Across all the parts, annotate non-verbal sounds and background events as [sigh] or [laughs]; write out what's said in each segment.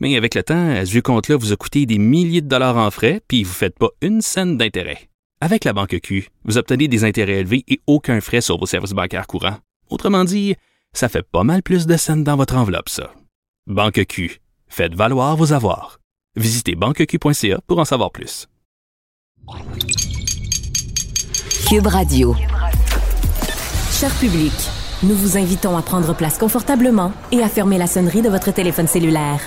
Mais avec le temps, ce vieux compte-là vous a coûté des milliers de dollars en frais, puis vous ne faites pas une scène d'intérêt. Avec la banque Q, vous obtenez des intérêts élevés et aucun frais sur vos services bancaires courants. Autrement dit, ça fait pas mal plus de scènes dans votre enveloppe, ça. Banque Q, faites valoir vos avoirs. Visitez banqueq.ca pour en savoir plus. Cube Radio. Cher public, nous vous invitons à prendre place confortablement et à fermer la sonnerie de votre téléphone cellulaire.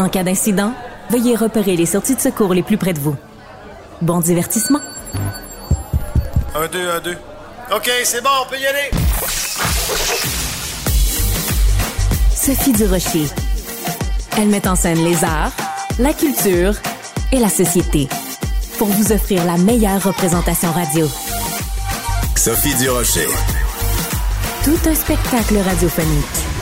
En cas d'incident, veuillez repérer les sorties de secours les plus près de vous. Bon divertissement. Un, deux, un, deux. OK, c'est bon, on peut y aller. Sophie Durocher. Elle met en scène les arts, la culture et la société pour vous offrir la meilleure représentation radio. Sophie Durocher. Tout un spectacle radiophonique.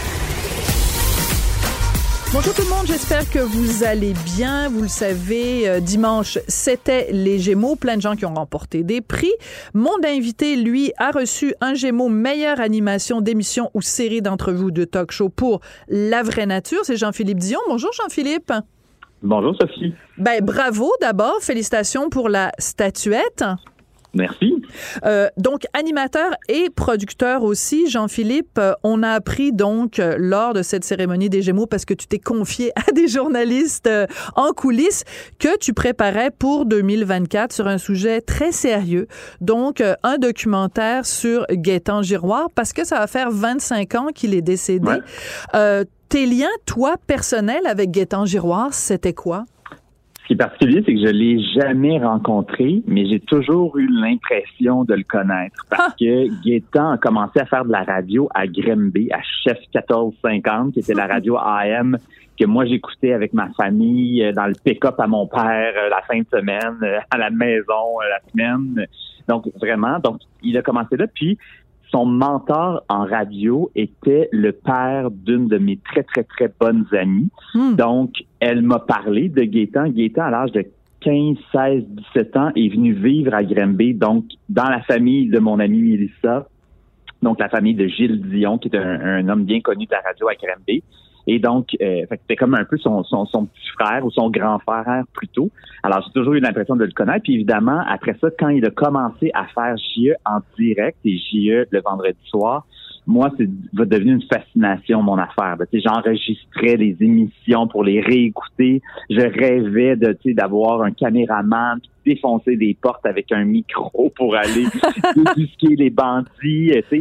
Bonjour tout le monde, j'espère que vous allez bien. Vous le savez, euh, dimanche, c'était les Gémeaux, plein de gens qui ont remporté des prix. Mon invité, lui, a reçu un Gémeaux meilleure animation d'émission ou série d'entrevues de talk show pour La vraie nature. C'est Jean-Philippe Dion. Bonjour Jean-Philippe. Bonjour Sophie. Ben bravo d'abord, félicitations pour la statuette. Merci. Euh, donc, animateur et producteur aussi, Jean-Philippe, euh, on a appris donc euh, lors de cette cérémonie des Gémeaux, parce que tu t'es confié [laughs] à des journalistes en coulisses, que tu préparais pour 2024 sur un sujet très sérieux. Donc, un documentaire sur Gaétan Giroir, parce que ça va faire 25 ans qu'il est décédé. Ouais. Euh, tes liens, toi, personnels avec Gaétan Giroir, c'était quoi? Ce qui est particulier, c'est que je l'ai jamais rencontré, mais j'ai toujours eu l'impression de le connaître parce Ah. que Gaétan a commencé à faire de la radio à Grimby, à Chef 1450, qui était la radio AM que moi j'écoutais avec ma famille euh, dans le pick-up à mon père euh, la fin de semaine, euh, à la maison la semaine. Donc vraiment, donc il a commencé là, puis son mentor en radio était le père d'une de mes très très très bonnes amies. Hmm. Donc, elle m'a parlé de Gaétan. Gaétan, à l'âge de 15, 16, 17 ans, est venu vivre à Granby, donc dans la famille de mon amie Mélissa, donc la famille de Gilles Dion, qui est un, un homme bien connu de la radio à Granby. Et donc, euh, c'était comme un peu son, son, son petit frère ou son grand frère plutôt. Alors, j'ai toujours eu l'impression de le connaître. Puis évidemment, après ça, quand il a commencé à faire JE en direct et JE le vendredi soir, moi, c'est devenu une fascination, mon affaire. J'enregistrais les émissions pour les réécouter. Je rêvais de d'avoir un caméraman défoncer des portes avec un micro pour aller [laughs] débusquer les bandits. euh,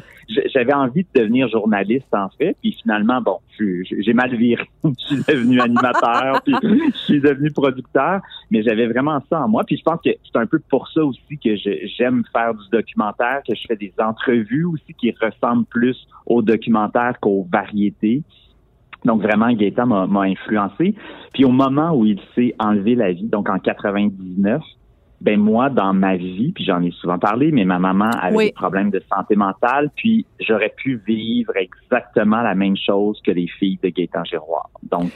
J'avais envie de devenir journaliste, en fait. Puis finalement, bon, j'ai mal viré. [laughs] je suis devenu animateur, puis je suis devenu producteur. Mais j'avais vraiment ça en moi. Puis je pense que c'est un peu pour ça aussi que j'aime faire du documentaire, que je fais des entrevues aussi qui ressemblent plus au documentaire qu'aux variétés. Donc vraiment, Gaétan m'a m'a influencé. Puis au moment où il s'est enlevé la vie, donc en 99, ben moi, dans ma vie, puis j'en ai souvent parlé, mais ma maman avait Oui. des problèmes de santé mentale, puis j'aurais pu vivre exactement la même chose que les filles de Gaétan Giroir. Donc,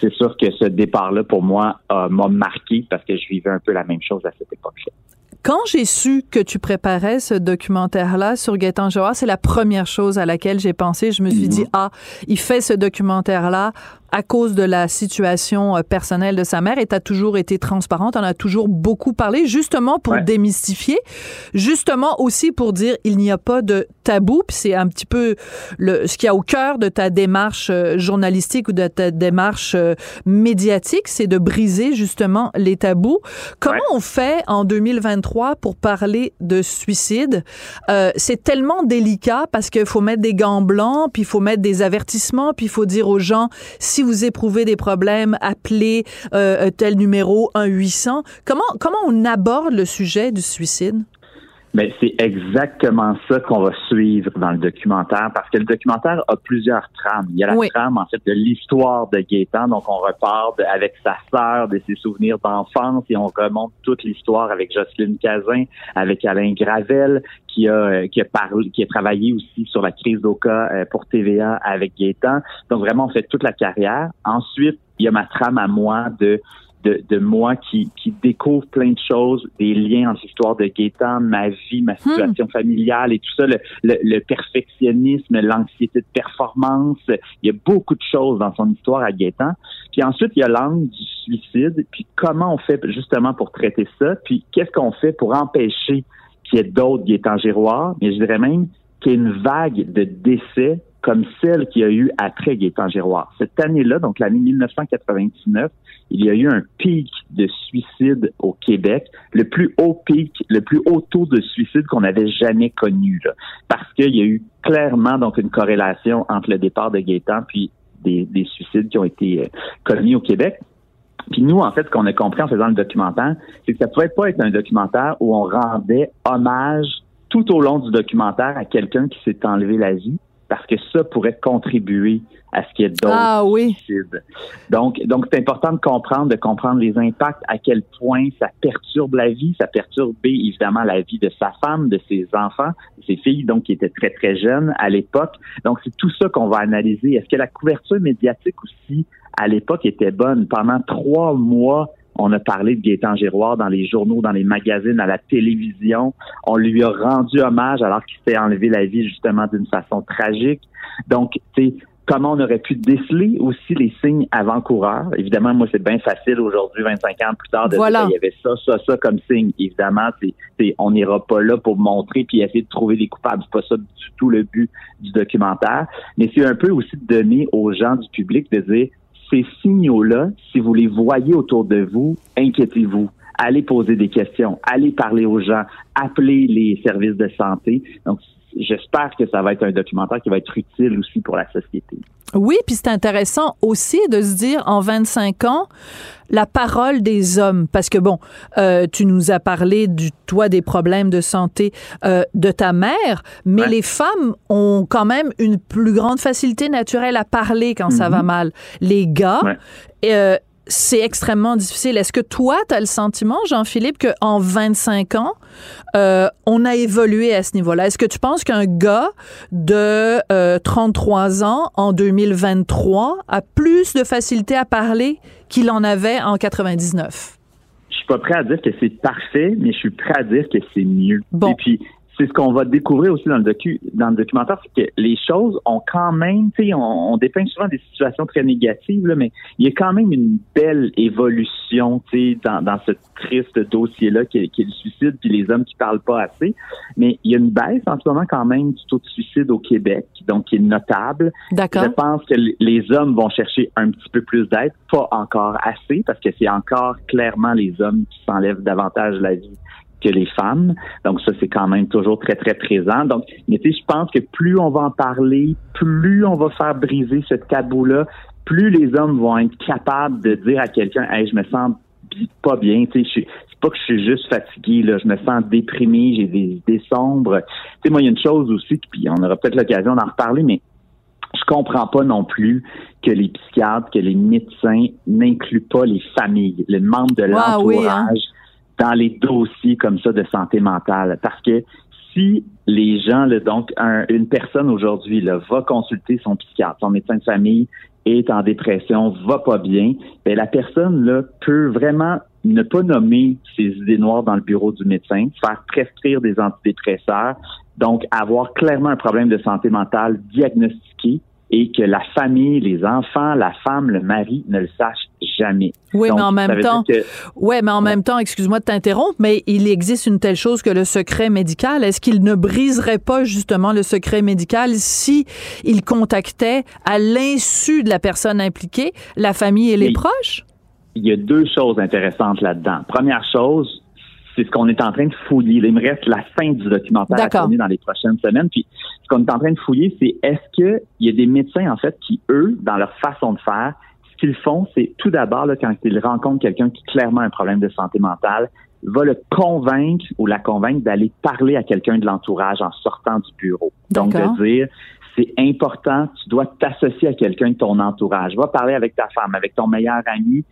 c'est sûr que ce départ-là, pour moi, euh, m'a marqué parce que je vivais un peu la même chose à cette époque-là. Quand j'ai su que tu préparais ce documentaire-là sur Gaëtan Giroir, c'est la première chose à laquelle j'ai pensé. Je me suis dit, ah, il fait ce documentaire-là à cause de la situation euh, personnelle de sa mère et tu as toujours été transparente, on a toujours beaucoup parlé, justement pour Ouais. démystifier, justement aussi pour dire il n'y a pas de tabou, puis c'est un petit peu le, ce qu'il y a au cœur de ta démarche euh, journalistique ou de ta démarche euh, médiatique, c'est de briser justement les tabous. Comment Ouais. on fait en 2023 pour parler de suicide? Euh, c'est tellement délicat parce qu'il faut mettre des gants blancs, puis il faut mettre des avertissements, puis il faut dire aux gens, si vous éprouvez des problèmes, appelez euh, tel numéro 1-800. Comment, comment on aborde le sujet du suicide? Mais c'est exactement ça qu'on va suivre dans le documentaire, parce que le documentaire a plusieurs trames. Il y a la trame, en fait, de l'histoire de Gaétan. Donc, on repart avec sa sœur, de ses souvenirs d'enfance, et on remonte toute l'histoire avec Jocelyne Cazin, avec Alain Gravel, qui a, qui a parlé, qui a travaillé aussi sur la crise d'Oka euh, pour TVA avec Gaétan. Donc, vraiment, on fait toute la carrière. Ensuite, il y a ma trame à moi de de, de moi qui, qui découvre plein de choses, des liens entre l'histoire de Gaétan, ma vie, ma situation hmm. familiale et tout ça, le, le, perfectionnisme, l'anxiété de performance. Il y a beaucoup de choses dans son histoire à Gaétan. Puis ensuite, il y a l'angle du suicide, puis comment on fait justement pour traiter ça, puis qu'est-ce qu'on fait pour empêcher qu'il y ait d'autres Gaétan Giroir, mais je dirais même qu'il y ait une vague de décès comme celle qu'il y a eu après Gaétan Giroir. Cette année-là, donc l'année 1999, il y a eu un pic de suicide au Québec, le plus haut pic, le plus haut taux de suicide qu'on avait jamais connu, là, parce qu'il y a eu clairement donc une corrélation entre le départ de Gaétan puis des, suicides qui ont été euh, commis au Québec. Puis nous, en fait, ce qu'on a compris en faisant le documentaire, c'est que ça pouvait pas être un documentaire où on rendait hommage tout au long du documentaire à quelqu'un qui s'est enlevé la vie, parce que ça pourrait contribuer à ce qu'il y ait d'autres ah, oui. suicides. Donc, donc c'est important de comprendre, de comprendre les impacts, à quel point ça perturbe la vie, ça perturbe évidemment la vie de sa femme, de ses enfants, de ses filles, donc qui étaient très très jeunes à l'époque. Donc c'est tout ça qu'on va analyser. Est-ce que la couverture médiatique aussi à l'époque était bonne? Pendant trois mois? On a parlé de Gaétan Giroir dans les journaux, dans les magazines, à la télévision. On lui a rendu hommage alors qu'il s'est enlevé la vie justement d'une façon tragique. Donc, tu comment on aurait pu déceler aussi les signes avant-coureurs? Évidemment, moi, c'est bien facile aujourd'hui, 25 ans plus tard, de dire qu'il y avait ça, ça, ça comme signe. Évidemment, c'est, on n'ira pas là pour montrer puis essayer de trouver des coupables. C'est pas ça du tout le but du documentaire. Mais c'est un peu aussi de donner aux gens du public de dire, ces signaux-là, si vous les voyez autour de vous, inquiétez-vous. Allez poser des questions, allez parler aux gens, appelez les services de santé. J'espère que ça va être un documentaire qui va être utile aussi pour la société. Oui, puis c'est intéressant aussi de se dire en 25 ans la parole des hommes parce que bon, euh, tu nous as parlé du toi des problèmes de santé euh, de ta mère, mais les femmes ont quand même une plus grande facilité naturelle à parler quand ça va mm-hmm. mal. Les gars, euh, c'est extrêmement difficile. Est-ce que toi, tu as le sentiment, Jean-Philippe, qu'en 25 ans, euh, on a évolué à ce niveau-là? Est-ce que tu penses qu'un gars de 33 euh, ans en 2023 a plus de facilité à parler qu'il en avait en 99? Je suis pas prêt à dire que c'est parfait, mais je suis prêt à dire que c'est mieux. Bon. Et puis, c'est ce qu'on va découvrir aussi dans le docu dans le documentaire, c'est que les choses ont quand même, tu sais, on, dépeint souvent des situations très négatives, là, mais il y a quand même une belle évolution, tu sais, dans, dans ce triste dossier-là qui, qui, est le suicide, puis les hommes qui parlent pas assez. Mais il y a une baisse en ce moment quand même du taux de suicide au Québec, donc qui est notable. D'accord. Je pense que les hommes vont chercher un petit peu plus d'aide, pas encore assez, parce que c'est encore clairement les hommes qui s'enlèvent davantage la vie que les femmes. Donc ça, c'est quand même toujours très, très présent. Donc, mais tu sais, je pense que plus on va en parler, plus on va faire briser ce tabou-là, plus les hommes vont être capables de dire à quelqu'un, hey, je me sens pas bien, tu sais, c'est pas que je suis juste fatigué, là, je me sens déprimé, j'ai des idées sombres. Tu sais, moi, il y a une chose aussi, puis on aura peut-être l'occasion d'en reparler, mais je comprends pas non plus que les psychiatres, que les médecins n'incluent pas les familles, les membres de hein. Dans les dossiers comme ça de santé mentale. Parce que si les gens, là, donc une personne aujourd'hui va consulter son psychiatre, son médecin de famille est en dépression, va pas bien, ben la personne là peut vraiment ne pas nommer ses idées noires dans le bureau du médecin, faire prescrire des antidépresseurs, donc avoir clairement un problème de santé mentale diagnostiqué et que la famille, les enfants, la femme, le mari ne le sachent jamais. Oui, mais en même temps, ouais, mais en même temps, excuse-moi de t'interrompre, mais il existe une telle chose que le secret médical. Est-ce qu'il ne briserait pas justement le secret médical si il contactait à l'insu de la personne impliquée la famille et les proches? Il y a deux choses intéressantes là-dedans. Première chose, c'est ce qu'on est en train de fouiller. Il me reste la fin du documentaire à tourner dans les prochaines semaines. Puis ce qu'on est en train de fouiller, c'est est-ce qu'il y a des médecins, en fait, qui, eux, dans leur façon de faire, qu'ils font, c'est tout d'abord, quand ils rencontrent quelqu'un qui clairement a un problème de santé mentale, va le convaincre ou la convaincre d'aller parler à quelqu'un de l'entourage en sortant du bureau. Donc, de dire, c'est important, tu dois t'associer à quelqu'un de ton entourage. Va parler avec ta femme, avec ton meilleur ami,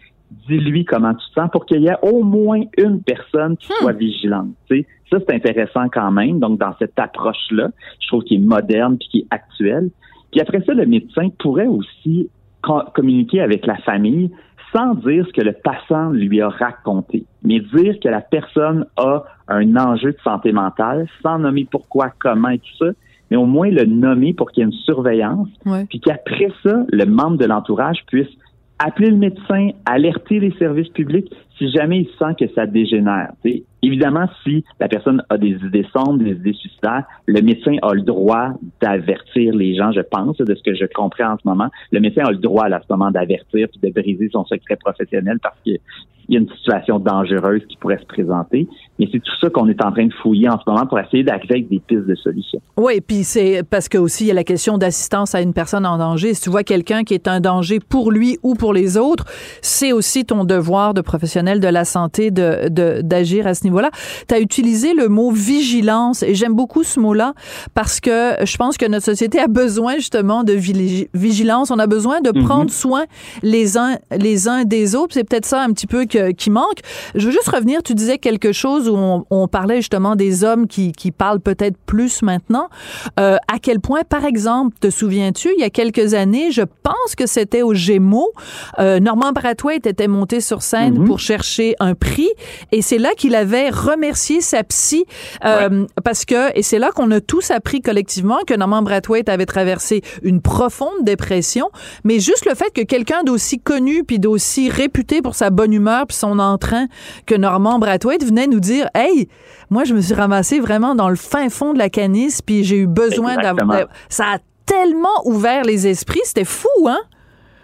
dis-lui comment tu te sens pour qu'il y ait au moins une personne qui soit hmm. vigilante. Ça, c'est intéressant quand même. Donc, dans cette approche-là, je trouve qu'il est moderne puis qui est actuel. Puis après ça, le médecin pourrait aussi communiquer avec la famille sans dire ce que le patient lui a raconté, mais dire que la personne a un enjeu de santé mentale, sans nommer pourquoi, comment et tout ça, mais au moins le nommer pour qu'il y ait une surveillance, puis qu'après ça, le membre de l'entourage puisse appeler le médecin, alerter les services publics si jamais il sent que ça dégénère. Évidemment, si la personne a des idées sombres, des idées suicidaires, le médecin a le droit d'avertir les gens, je pense, de ce que je comprends en ce moment. Le médecin a le droit à ce moment d'avertir puis de briser son secret professionnel parce que il y a une situation dangereuse qui pourrait se présenter. Mais c'est tout ça qu'on est en train de fouiller en ce moment pour essayer d'arriver avec des pistes de solutions. Oui, puis c'est parce que aussi il y a la question d'assistance à une personne en danger. Si tu vois quelqu'un qui est un danger pour lui ou pour les autres, c'est aussi ton devoir de professionnel de la santé de d'agir à ce niveau-là. Tu as utilisé le mot vigilance et j'aime beaucoup ce mot-là parce que je pense que notre société a besoin justement de vigilance. On a besoin de mm-hmm. prendre soin les uns les uns des autres. C'est peut-être ça un petit peu que qui manque. Je veux juste revenir, tu disais quelque chose où on, parlait justement des hommes qui, qui parlent peut-être plus maintenant. Euh, à quel point, par exemple, te souviens-tu, il y a quelques années, je pense que c'était au Gémeaux, euh, Normand Brathwaite était monté sur scène mhm. pour chercher un prix et c'est là qu'il avait remercié sa psy euh, parce que, et c'est là qu'on a tous appris collectivement que Normand Brathwaite avait traversé une profonde dépression, mais juste le fait que quelqu'un d'aussi connu puis d'aussi réputé pour sa bonne humeur puis son entrain que Normand Brathwaite venait nous dire Hey, moi, je me suis ramassé vraiment dans le fin fond de la canisse, puis j'ai eu besoin d'avoir. Ça a tellement ouvert les esprits, c'était fou, hein?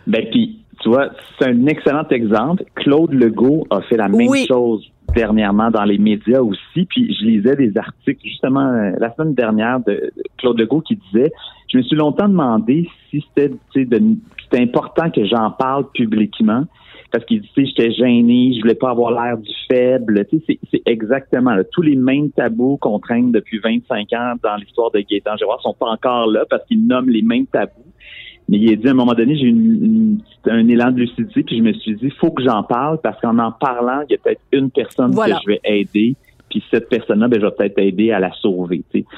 Ben, puis, tu vois, c'est un excellent exemple. Claude Legault a fait la même chose dernièrement dans les médias aussi. Puis je lisais des articles justement euh, la semaine dernière de Claude Legault qui disait je me suis longtemps demandé si c'était c'était important que j'en parle publiquement parce qu'il disait j'étais gêné, je voulais pas avoir l'air du faible. Tu sais, c'est exactement là. tous les mêmes tabous qu'on traîne depuis 25 ans dans l'histoire de Gaétan Giroir sont pas encore là parce qu'ils nomment les mêmes tabous. Mais il a dit à un moment donné, j'ai eu un élan de lucidité, puis je me suis dit, faut que j'en parle parce qu'en en parlant, il y a peut-être une personne que je vais aider, puis cette personne-là, ben, je vais peut-être aider à la sauver. Fait que,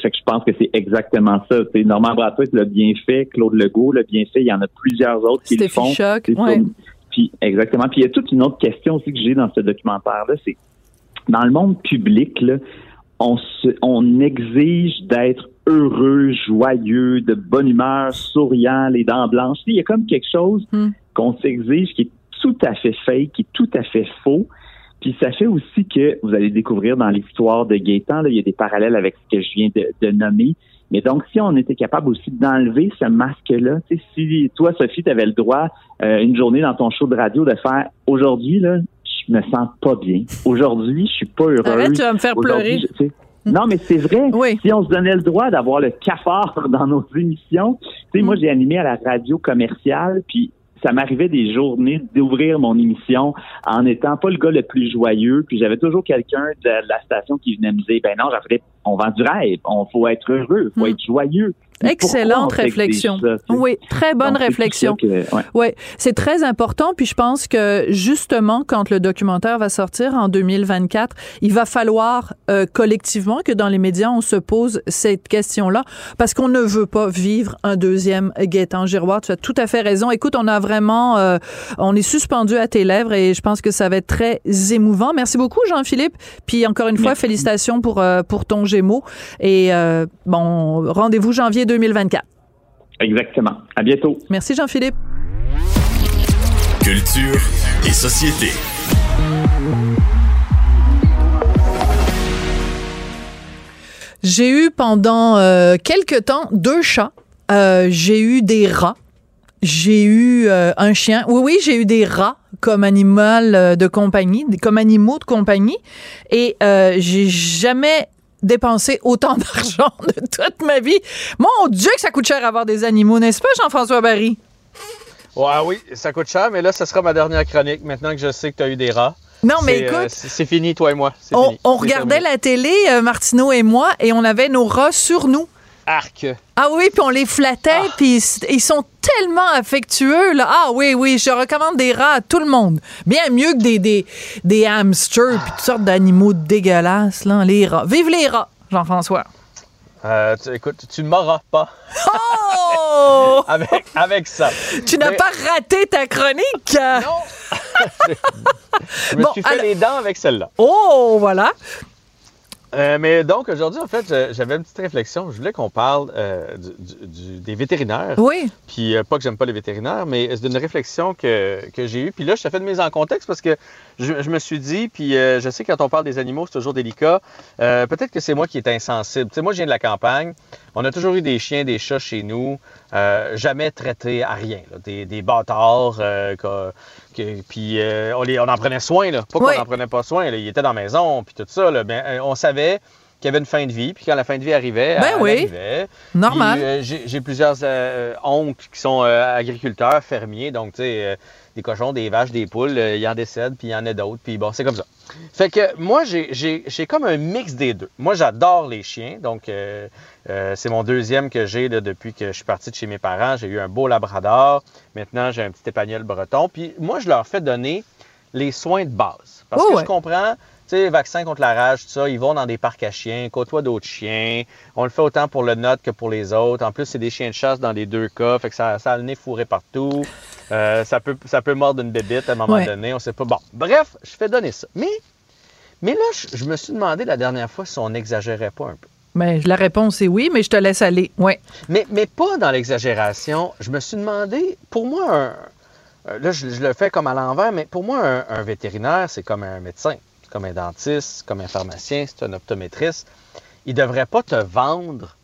fait que je pense que c'est exactement ça. T'sais. Normand Brathwaite l'a bien fait, Claude Legault l'a bien fait, il y en a plusieurs autres qui le font. Choc, puis exactement. Puis il y a toute une autre question aussi que j'ai dans ce documentaire-là, c'est dans le monde public, là, on, se, on exige d'être heureux, joyeux, de bonne humeur, souriant, les dents blanches. Il y a comme quelque chose hmm. qu'on s'exige qui est tout à fait fake, qui est tout à fait faux. Puis ça fait aussi que vous allez découvrir dans l'histoire de Gaétan, là, il y a des parallèles avec ce que je viens de, de nommer. Mais donc, si on était capable aussi d'enlever ce masque-là, si toi, Sophie, tu avais le droit euh, une journée dans ton show de radio de faire aujourd'hui, là, je me sens pas bien. Aujourd'hui, je suis pas heureux. Arrête, tu vas me faire pleurer. Non, mais c'est vrai. [laughs] Si on se donnait le droit d'avoir le cafard [laughs] dans nos émissions, tu sais, moi, mm. j'ai animé à la radio commerciale, puis ça m'arrivait des journées d'ouvrir mon émission en étant pas le gars le plus joyeux, puis j'avais toujours quelqu'un de la station qui venait me dire, ben non, j'avais on vend du rêve, on faut être heureux, faut hmm. être joyeux. Excellente réflexion. oui, très bonne réflexion. Oui, c'est très important. Puis je pense que justement, quand le documentaire va sortir en 2024, il va falloir euh, collectivement que dans les médias, on se pose cette question-là parce qu'on ne veut pas vivre un deuxième Gaétan Giroir. Tu as tout à fait raison. Écoute, on a vraiment, euh, on est suspendu à tes lèvres et je pense que ça va être très émouvant. Merci beaucoup, Jean-Philippe. Puis encore une fois, félicitations pour, euh, pour ton Gémeaux. Et bon, rendez-vous janvier 2024. Exactement. À bientôt. Merci Jean-Philippe. Culture et société. J'ai eu pendant euh, quelques temps deux chats. Euh, j'ai eu des rats. J'ai eu euh, un chien. Oui, oui, j'ai eu des rats comme animal de compagnie, comme animaux de compagnie. Et j'ai jamais dépenser autant [laughs] d'argent de toute ma vie. Mon Dieu que ça coûte cher avoir des animaux, n'est-ce pas, Jean-François Barry? Ouais, oui, ça coûte cher, mais là, ce sera ma dernière chronique, maintenant que je sais que tu as eu des rats. Non, mais euh, écoute, c'est fini, toi et moi. On, fini. on C'est regardait terminé. la télé, euh, Martineau et moi, et on avait nos rats sur nous. Arc. Ah oui, puis on les flattait, puis ils- sont tellement affectueux. Là. Ah oui, oui, je recommande des rats à tout le monde. Bien mieux que des, des, des hamsters, puis toutes sortes d'animaux dégueulasses, là, les rats. Vive les rats, Jean-François. Euh, tu- écoute, tu ne m'auras pas Oh! [laughs] avec, avec ça. tu n'as Mais- pas raté ta chronique! Non! [laughs] je me Bon, suis fait alors- les dents avec celle-là. Oh, voilà. Euh, mais donc, aujourd'hui, en fait, j'avais une petite réflexion. Je voulais qu'on parle euh, du- du- du- des vétérinaires. Oui. Puis, euh, pas que j'aime pas les vétérinaires, mais c'est d'une réflexion que, que j'ai eue. Puis là, je te fais de mise en contexte parce que je, je me suis dit, puis je sais que quand on parle des animaux, c'est toujours délicat. Peut-être que c'est moi qui est insensible. Tu sais, moi, je viens de la campagne. On a toujours eu des chiens, des chats chez nous, jamais traités à rien. là. Des, des bâtards, que- puis euh, on, les- on en prenait soin. Là. Pas qu'on Oui. n'en prenait pas soin. là. Ils étaient dans la maison, puis tout ça. Là. Ben, euh, on savait qu'il y avait une fin de vie, puis quand la fin de vie arrivait, Ben elle oui. arrivait. Normal. Euh, j'ai plusieurs euh, oncles qui sont agriculteurs, fermiers, donc tu sais, des cochons, des vaches, des poules, euh, il y en décède, puis il y en a d'autres, puis bon, c'est comme ça. Fait que moi, j'ai- j'ai j'ai comme un mix des deux. Moi, j'adore les chiens, donc euh, euh, c'est mon deuxième que j'ai depuis que je suis parti de chez mes parents. J'ai eu un beau labrador, maintenant j'ai un petit épagnol breton, puis moi, je leur fais donner les soins de base. Parce Oh, que ouais. je comprends, tu sais, vaccin contre la rage, tout ça, ils vont dans des parcs à chiens, côtoient d'autres chiens. On le fait autant pour le nôtre que pour les autres. En plus, c'est des chiens de chasse dans les deux cas, fait que ça, ça a le nez fourré partout. Euh, ça, peut, ça peut mordre une bébite à un moment Ouais. donné, on sait pas. Bon, bref, je fais donner ça. Mais, mais là, je, je me suis demandé la dernière fois si on n'exagérait pas un peu. Ben, la réponse est oui, mais je te laisse aller. Oui. Mais, mais pas dans l'exagération. Je me suis demandé, pour moi, un, là, je, je le fais comme à l'envers, mais pour moi, un, un vétérinaire, c'est comme un médecin, c'est comme un dentiste, c'est comme un pharmacien, c'est un optométriste. Il ne devrait pas te vendre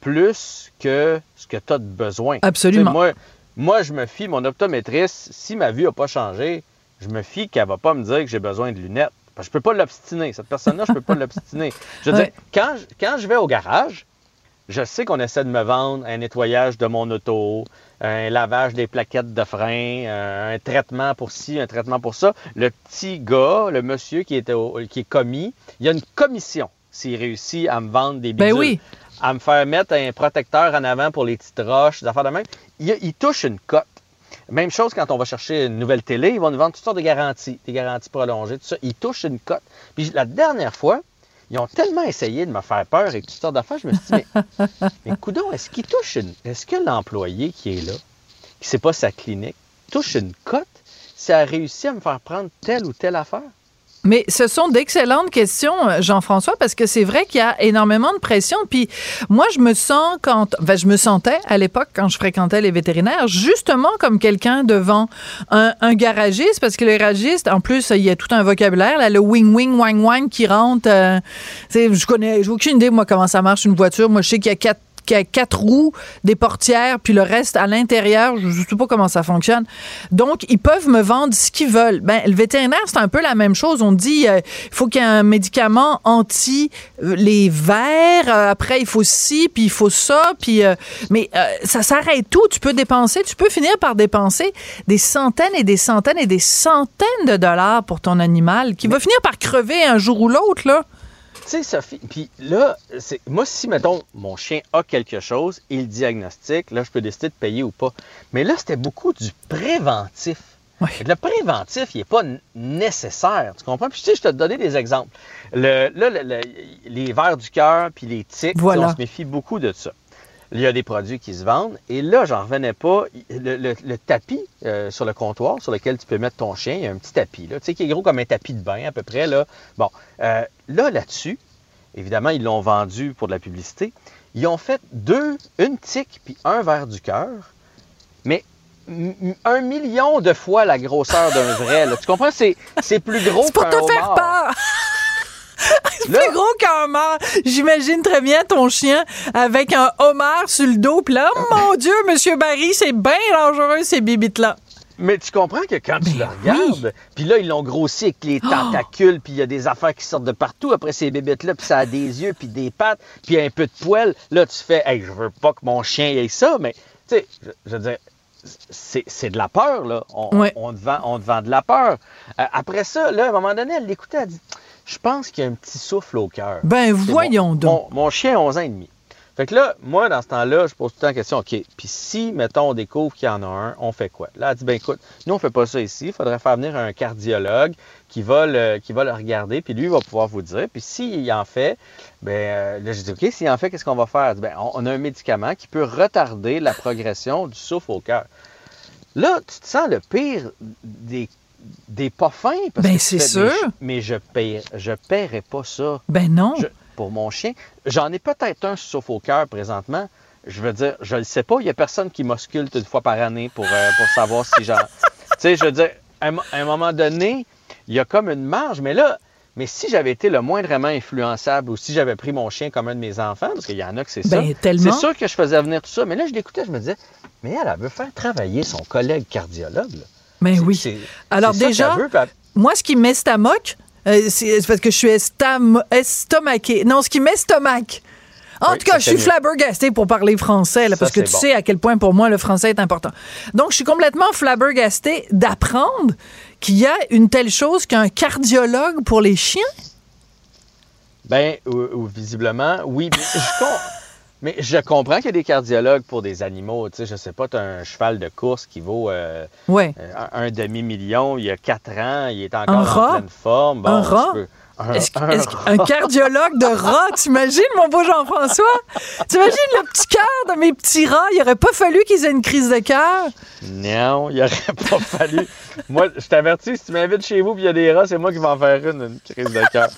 plus que ce que tu as de besoin. Absolument. Moi, moi, je me fie, mon optométriste, si ma vue n'a pas changé, je me fie qu'elle ne va pas me dire que j'ai besoin de lunettes. Parce que je ne peux pas l'obstiner. Cette personne-là, je ne peux pas l'obstiner. Je veux Ouais. dire, quand je, quand je vais au garage, je sais qu'on essaie de me vendre un nettoyage de mon auto, un lavage des plaquettes de frein, euh, un traitement pour ci, un traitement pour ça. Le petit gars, le monsieur qui est, au- qui est commis, il y a une commission s'il réussit à me vendre des bidules. Ben oui. À me faire mettre un protecteur en avant pour les petites roches, des affaires de même. Il, il touche une cote. Même chose quand on va chercher une nouvelle télé, ils vont nous vendre toutes sortes de garanties, des garanties prolongées, tout ça. Ils touchent une cote. Puis la dernière fois, ils ont tellement essayé de me faire peur et toutes sortes d'affaires, je me suis dit, mais, mais coudon, est-ce qu'il touche une. Est-ce que l'employé qui est là, qui c'est pas sa clinique, touche une cote si elle a réussi à me faire prendre telle ou telle affaire? Mais ce sont d'excellentes questions, euh, Jean-François, parce que c'est vrai qu'il y a énormément de pression. Puis moi, je me sens quand, ben, je me sentais à l'époque quand je fréquentais les vétérinaires, justement comme quelqu'un devant un, garagiste, parce que le garagiste, en plus, il y a tout un vocabulaire, là, le wing wing wang wang qui rentre. euh, je connais, j'ai aucune idée moi comment ça marche une voiture. Moi, je sais qu'il y a quatre quatre roues, des portières, puis le reste à l'intérieur. Je ne sais pas comment ça fonctionne. Donc, ils peuvent me vendre ce qu'ils veulent. Ben, le vétérinaire, c'est un peu la même chose. On dit, euh, il faut qu'il y ait un médicament anti euh, les vers. Euh, après, il faut ci, puis il faut ça. Puis, euh, mais ça s'arrête tout. Tu peux dépenser, tu peux finir par dépenser des centaines et des centaines et des centaines de dollars pour ton animal qui va finir par crever un jour ou l'autre, là. Tu sais, Sophie, puis là, c'est moi, si, mettons, mon chien a quelque chose, il diagnostique, là, je peux décider de payer ou pas. Mais là, c'était beaucoup du préventif. Le préventif, il n'est pas nécessaire, tu comprends? Puis tu sais, je te donner des exemples. Le, là, le- le- les vers du cœur puis les tiques, tu sais, Voilà. on se méfie beaucoup de ça. Il y a des produits qui se vendent. Et là, j'en revenais pas. Le, le- le tapis euh, sur le comptoir sur lequel tu peux mettre ton chien, il y a un petit tapis, là, tu sais, qui est gros comme un tapis de bain à peu près. Là. Bon, euh, là, là-dessus, évidemment, ils l'ont vendu pour de la publicité. Ils ont fait deux, une tique puis un verre du cœur, mais un million de fois la grosseur d'un vrai. là. Tu comprends? C'est, c'est plus gros C'est pour qu'un te faire homard. peur. [laughs] C'est plus gros qu'un homard. J'imagine très bien ton chien avec un homard sur le dos. Puis là, oh mon Dieu, Monsieur Barry, c'est bien dangereux, ces bibites-là. Mais tu comprends que quand tu le Ben regardes, puis là, ils l'ont grossi avec les tentacules, puis il y a des affaires qui sortent de partout après ces bébêtes-là, puis ça a des yeux, puis des pattes, puis un peu de poils. Là, tu fais, hey, je veux pas que mon chien ait ça, mais, tu sais, je, je veux dire, c'est c'est de la peur, là. On, Ouais. on, te vend, on te vend de la peur. Euh, après ça, là, à un moment donné, elle l'écoutait, elle dit Je pense qu'il y a un petit souffle au cœur. Ben, voyons mon, donc. Mon, mon chien a 11 ans et demi. Fait que là, moi, dans ce temps-là, je pose tout le temps la question, OK, puis si, mettons, on découvre qu'il y en a un, on fait quoi? Là, elle dit, ben écoute, nous, on fait pas ça ici. Il faudrait faire venir un cardiologue qui va le, qui va le regarder, puis lui, il va pouvoir vous dire. Puis s'il en fait, ben euh, là, je dis, OK, s'il en fait, qu'est-ce qu'on va faire? Elle dit, ben, on, on a un médicament qui peut retarder la progression du souffle au cœur. Là, tu te sens le pire des, des pas fins. Parce Ben, c'est sûr. Mais je je paierai pas ça Ben non. je- pour mon chien. J'en ai peut-être un sauf au cœur présentement. Je veux dire, je le sais pas. Il y a personne qui m'ausculte une fois par année pour, euh, pour savoir si j'en. [laughs] tu sais, je veux dire, à un, mo- à un moment donné, il y a comme une marge. Mais là, mais si j'avais été le moindrement influençable ou si j'avais pris mon chien comme un de mes enfants, parce qu'il y en a que c'est ça. Ben, tellement. C'est sûr que je faisais venir tout ça. Mais là, je l'écoutais, je me disais, mais elle, elle veut faire travailler son collègue cardiologue. là. Ben oui. c'est- Alors ça déjà, veut, elle- Moi, ce qui m'estomaque, euh, c'est parce que je suis estam. Non, ce qui m'estomaque. En Oui, tout cas, je suis flabbergastée pour parler français, là, Ça, parce que tu bon. sais à quel point pour moi le français est important. Donc, je suis complètement flabbergastée d'apprendre qu'il y a une telle chose qu'un cardiologue pour les chiens? Ben, ou, ou visiblement, oui. Mais je, mais je comprends qu'il y a des cardiologues pour des animaux. Tu sais, je sais pas, tu as un cheval de course qui vaut euh, Ouais. euh, un, un demi-million il y a quatre ans, il est encore Un en rat? pleine forme. Bon, Un rat? peux- Un, cardiologue de rats, [laughs] t'imagines, mon beau Jean-François? T'imagines le petit cœur de mes petits rats? Il aurait pas fallu qu'ils aient une crise de cœur? Non, il aurait pas fallu. Moi, je t'avertis, si tu m'invites chez vous et il y a des rats, c'est moi qui vais en faire une, une crise de cœur.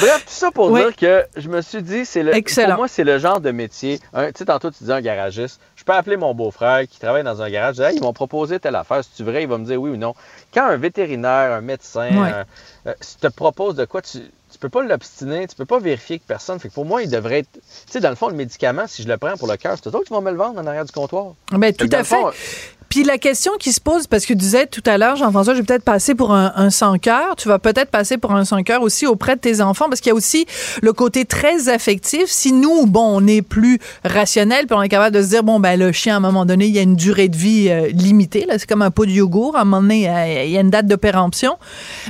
Bref, tout ça pour Oui. dire que je me suis dit, c'est le, Excellent. pour moi, c'est le genre de métier. Un- Tu sais, tantôt, tu disais un garagiste. Je peux appeler mon beau-frère qui travaille dans un garage. Je dis, Hey, ils m'ont proposé telle affaire. Si tu vrai, il va me dire oui ou non. Quand un vétérinaire, un médecin, un- euh, te propose de quoi, tu peux pas l'obstiner, tu peux pas vérifier que personne. Fait que pour moi, il devrait être. Tu sais, dans le fond, le médicament, si je le prends pour le cœur, c'est toi qui vas me le vendre en arrière du comptoir. Ben, tout à fond, fait. Puis la question qui se pose, parce que tu disais tout à l'heure, Jean-François, je vais peut-être passer pour un, un sans-cœur. Tu vas peut-être passer pour un sans-cœur aussi auprès de tes enfants, parce qu'il y a aussi le côté très affectif. Si nous, bon, on est plus rationnel, puis on est capable de se dire, bon, ben le chien, à un moment donné, il y a une durée de vie euh, limitée. Là, c'est comme un pot de yogourt. À un moment donné, euh, il y a une date de péremption.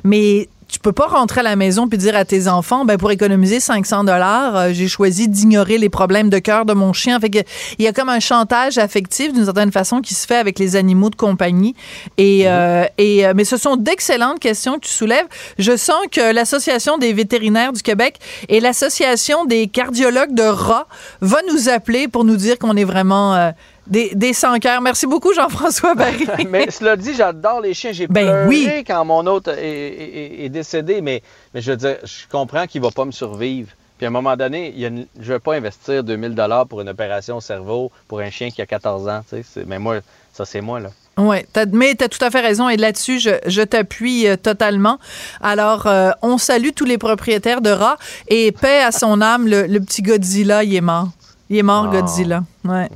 Mais tu peux pas rentrer à la maison puis dire à tes enfants ben pour économiser 500 dollars euh, j'ai choisi d'ignorer les problèmes de cœur de mon chien. Fait que il y a comme un chantage affectif d'une certaine façon qui se fait avec les animaux de compagnie. Et, euh, et euh, mais ce sont d'excellentes questions que tu soulèves. Je sens que l'association des vétérinaires du Québec et l'association des cardiologues de rats va nous appeler pour nous dire qu'on est vraiment des, des sans-cœurs. Merci beaucoup, Jean-François [laughs] Barry. mais cela dit, j'adore les chiens. J'ai Ben pleuré oui. quand mon autre est, est- est décédé, mais, mais je veux dire, je comprends qu'il va pas me survivre. Puis à un moment donné, il y a une- je ne vais pas investir 2000 dollars pour une opération au cerveau pour un chien qui a 14 ans. Mais moi, ça c'est moi là. Oui, mais tu as tout à fait raison et là-dessus, je, je t'appuie euh, totalement. Alors, euh, on salue tous les propriétaires de rats et paix à son âme, le, le petit Godzilla, il est mort. Il est mort, Ah. Godzilla. Ouais.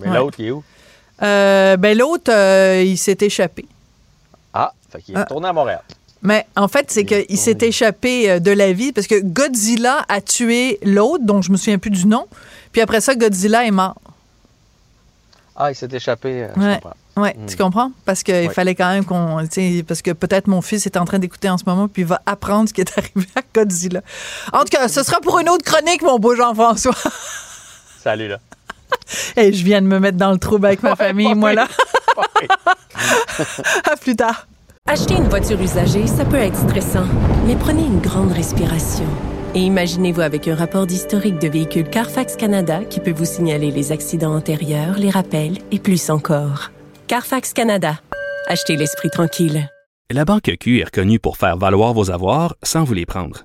Mais Ouais. l'autre, il est où? Euh, ben l'autre, euh, il s'est échappé. Ah, fait qu'il est Ah. retourné à Montréal. Mais en fait, c'est Il est qu'il s'est échappé euh, de la vie parce que Godzilla a tué l'autre, dont je me souviens plus du nom. Puis après ça, Godzilla est mort. Ah, il s'est échappé. euh, je Ouais. comprends. Ouais, Mm. tu comprends? Parce qu'il Ouais. fallait quand même qu'on. tu sais, Parce que peut-être mon fils est en train d'écouter en ce moment, puis il va apprendre ce qui est [laughs] arrivé à Godzilla. En tout cas, ce sera pour une autre chronique, mon beau Jean-François. Salut là. Et je viens de me mettre dans le trouble avec ma famille, moi là. [laughs] à plus tard. Acheter une voiture usagée, ça peut être stressant, mais prenez une grande respiration. Et imaginez-vous avec un rapport d'historique de véhicule Carfax Canada qui peut vous signaler les accidents antérieurs, les rappels et plus encore. Carfax Canada. Achetez l'esprit tranquille. La Banque Q est reconnue pour faire valoir vos avoirs sans vous les prendre.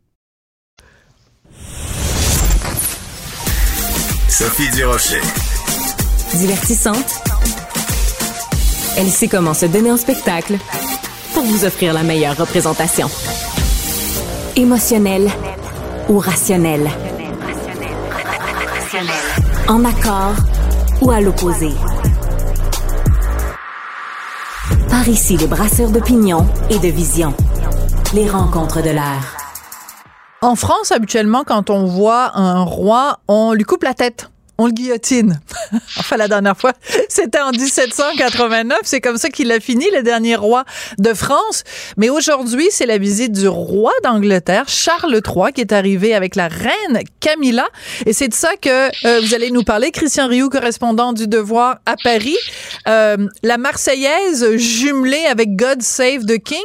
Sophie Durocher. Divertissante. Elle sait comment se donner en spectacle pour vous offrir la meilleure représentation. Émotionnel ou rationnel. En accord ou à l'opposé? Par ici, les brasseurs d'opinion et de vision. Les rencontres de l'air. En France, habituellement, quand on voit un roi, on lui coupe la tête on le guillotine. [laughs] enfin, la dernière fois, c'était en 1789. C'est comme ça qu'il a fini, le dernier roi de France. Mais aujourd'hui, c'est la visite du roi d'Angleterre, Charles III, qui est arrivé avec la reine Camilla. Et c'est de ça que euh, vous allez nous parler. Christian Rioux, correspondant du Devoir à Paris. Euh, la Marseillaise jumelée avec God Save the King.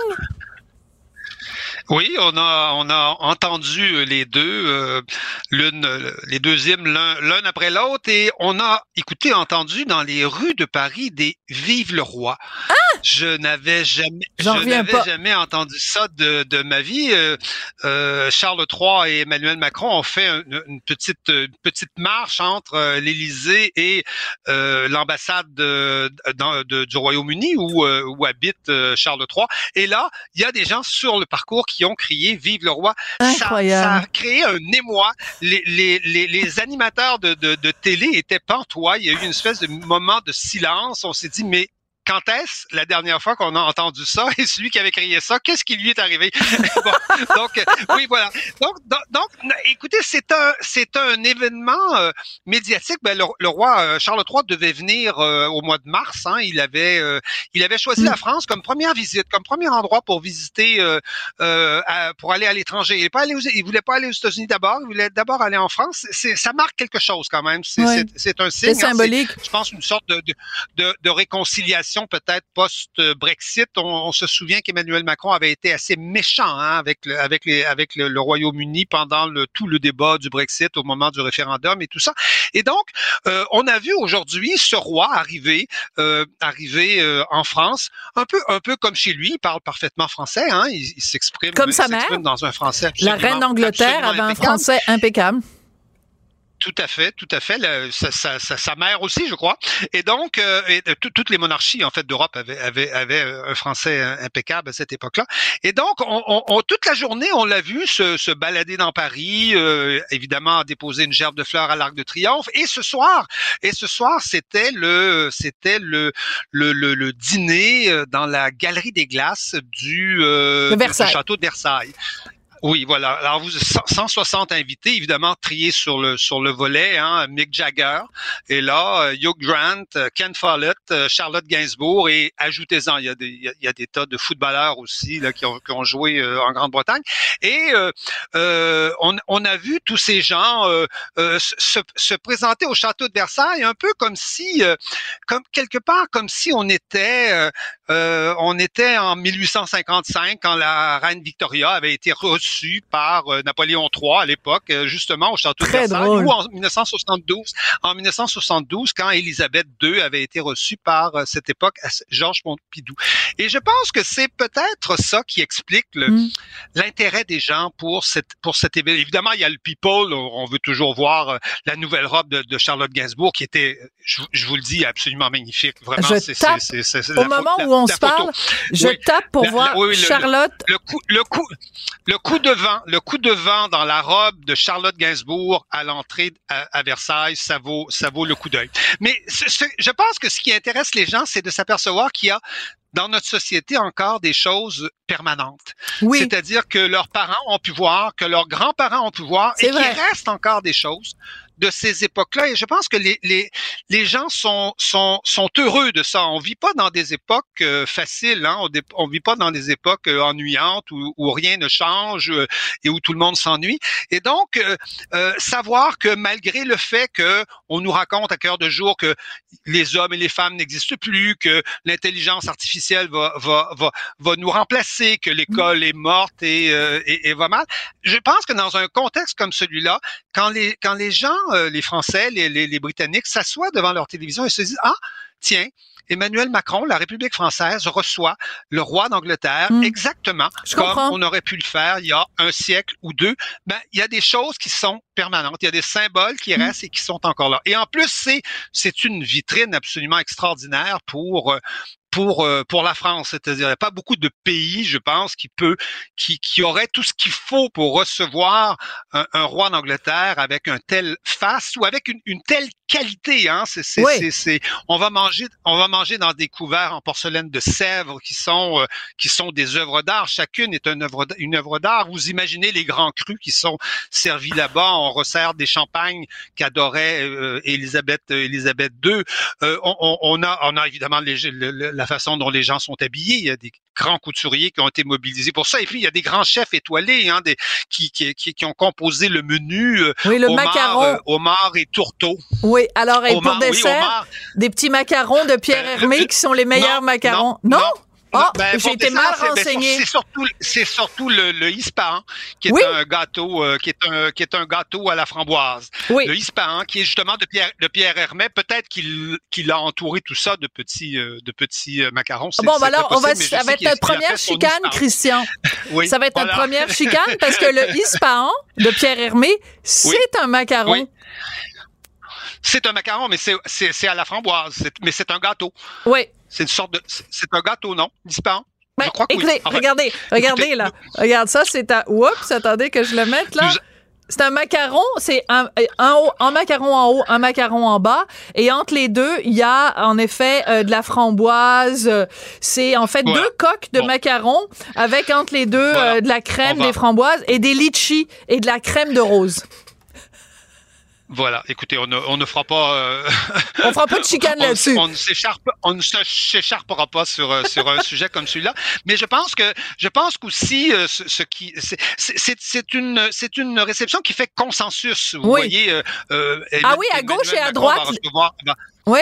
Oui, on a on a entendu les deux, euh, l'une, les deux hymnes l'un après l'autre, et on a écouté, entendu dans les rues de Paris des Vive le roi. Ah! Je n'avais jamais, je n'avais jamais entendu ça de, de ma vie. Euh, euh, Charles III et Emmanuel Macron ont fait une, petite petite marche entre l'Élysée et l'ambassade de, du Royaume-Uni où, où habite Charles III. Et là, il y a des gens sur le parcours qui qui ont crié Vive le roi. Incroyable. Ça, a créé un émoi. Les, les, les, les animateurs de, de, de, télé étaient pantois. Il y a eu une espèce de moment de silence. On s'est dit, mais quand est-ce la dernière fois qu'on a entendu ça [laughs] et celui qui avait crié ça, qu'est-ce qui lui est arrivé? [laughs] Donc oui voilà. Donc donc, écoutez, c'est un c'est un événement euh, médiatique. Ben, le, roi euh, Charles III devait venir euh, au mois de mars. Hein, il avait il avait choisi la France comme première visite, comme premier endroit pour visiter pour aller à l'étranger. Il il voulait pas aller aux États-Unis d'abord. Il voulait d'abord aller en France. C'est ça marque quelque chose quand même. C'est un signe. C'est hein, symbolique. je pense une sorte de, de, de réconciliation peut-être post-Brexit. On, se souvient qu'Emmanuel Macron avait été assez méchant hein, avec le, avec les, avec le, Royaume-Uni pendant le, tout le débat du Brexit au moment du référendum et tout ça. Et donc, euh, on a vu aujourd'hui ce roi arriver, euh, arriver euh, en France, un peu, un peu comme chez lui. Il parle parfaitement français. Hein, il, s'exprime comme sa mère dans un français. La reine d'Angleterre avait un français impeccable. Tout à fait, tout à fait. sa, sa, mère aussi, je crois. Et donc, euh, et, toutes les monarchies en fait d'Europe avaient, avaient, avaient, un français impeccable à cette époque-là. Et donc, on, on, toute la journée, on l'a vu se, se, balader dans Paris, euh, évidemment déposer une gerbe de fleurs à l'Arc de Triomphe. Et ce soir, et ce soir, c'était le, c'était le, le, le, dîner euh, dans la galerie des glaces du, euh, du château de Versailles. Oui, voilà. Alors, vous 160 invités, évidemment, triés sur le sur le volet. Hein, Mick Jagger et là, euh, Hugh Grant, euh, Ken Follett, euh, Charlotte Gainsbourg et ajoutez-en, il y a des il y a, des tas de footballeurs aussi là qui ont, qui ont joué en Grande-Bretagne. Et euh, on, on, a vu tous ces gens se, se, présenter au château de Versailles un peu comme si, comme quelque part comme si on était on était en 1855 quand la reine Victoria avait été reçue par euh, Napoléon III à l'époque, euh, justement au château de Versailles, ou en 1972, en 1972, quand Élisabeth II avait été reçue par euh, cette époque Georges Pompidou. Et je pense que c'est peut-être ça qui explique mm. l'intérêt des gens pour cette pour cet événement. Évidemment, il y a le people, on veut toujours voir la nouvelle robe de, Charlotte Gainsbourg qui était, je, vous le dis, absolument magnifique. Vraiment, c'est au moment où on se parle, je tape pour voir Charlotte. Le, coup, le coup, le coup de vent, le coup de vent dans la robe de Charlotte Gainsbourg à l'entrée à, Versailles, ça vaut, ça vaut le coup d'œil. Mais je pense que ce qui intéresse les gens, c'est de s'apercevoir qu'il y a dans notre société encore des choses permanentes. Oui. C'est-à-dire que leurs parents ont pu voir, que leurs grands-parents ont pu voir, et qu'il reste encore des choses de ces époques-là. Et je pense que les, les, les gens sont, sont, sont heureux de ça. On vit pas dans des époques euh, faciles, hein? on, on vit pas dans des époques euh, ennuyantes où, où, rien ne change euh, et où tout le monde s'ennuie. Et donc, savoir que malgré le fait que on nous raconte à cœur de jour que les hommes et les femmes n'existent plus, que l'intelligence artificielle va, va, va, va nous remplacer, que l'école est morte et, et, et va mal, je pense que dans un contexte comme celui-là, quand les, quand les gens euh, les Français, les, les, Britanniques s'assoient devant leur télévision et se disent, ah, tiens, Emmanuel Macron, la République française, reçoit le roi d'Angleterre hmm. exactement comme on aurait pu le faire il y a un siècle ou deux. Ben, il y a des choses qui sont permanentes, il y a des symboles qui hmm. restent et qui sont encore là. Et en plus, c'est c'est une vitrine absolument extraordinaire pour euh, pour euh, pour la France. C'est-à-dire, il n'y a pas beaucoup de pays, je pense, qui peut qui qui aurait tout ce qu'il faut pour recevoir un, un roi d'Angleterre avec un tel face ou avec une, une telle qualité. Hein. C'est, c'est, c'est, c'est, on va manger, on va manger dans des couverts en porcelaine de Sèvres qui sont euh, qui sont des œuvres d'art. Chacune est une œuvre une œuvre d'art. Vous imaginez les grands crus qui sont servis là-bas. On resserre des champagnes qu'adorait euh, Élisabeth Élisabeth II. Euh, on, on, a on a évidemment les, la façon dont les gens sont habillés. Il y a des grands couturiers qui ont été mobilisés pour ça. Et puis il y a des grands chefs étoilés hein, des, qui, qui, qui, ont composé le menu. oui, le macaron. Omar et Tourteau. Oui, alors, et pour dessert, des petits macarons de Pierre ben, Hermé qui sont les meilleurs macarons. Non? Oh, ben, j'ai été mal ben. C'est surtout, c'est surtout le, le Ispahan, qui est un gâteau, euh, qui est un, qui est un gâteau à la framboise. Oui. Le Ispahan, qui est justement de Pierre, de Pierre Hermé. Peut-être qu'il, qu'il a entouré tout ça de petits, euh, de petits euh, macarons. Bon, ben alors, on va, ça va être notre première chicane, Christian. [laughs] oui, ça va être notre première [laughs] chicane parce que le Ispahan de Pierre Hermé, c'est un macaron. C'est un macaron, mais c'est à la framboise. Mais c'est un gâteau. Oui. C'est une sorte de. C'est un gâteau, non? Disparu. Ben, Je crois que écoutez, regardez, regardez là. Regarde ça, c'est un. Oups, attendez que je le mette là. C'est un macaron, c'est un, un, haut, un macaron en haut, un macaron en bas, et entre les deux, il y a en effet euh, de la framboise. c'est en fait deux coques de macarons avec entre les deux euh, de la crème, des framboises et des litchis et de la crème de rose. Voilà, écoutez, on ne, on ne fera pas. Euh, on fera pas de chicane [laughs] là-dessus. On ne s'écharpe, on ne s'écharpera pas sur euh, sur un sujet comme celui-là. Mais je pense que je pense qu'aussi euh, ce, ce, qui c'est une c'est une réception qui fait consensus. Vous voyez. Euh, ah oui, à gauche et à droite. oui.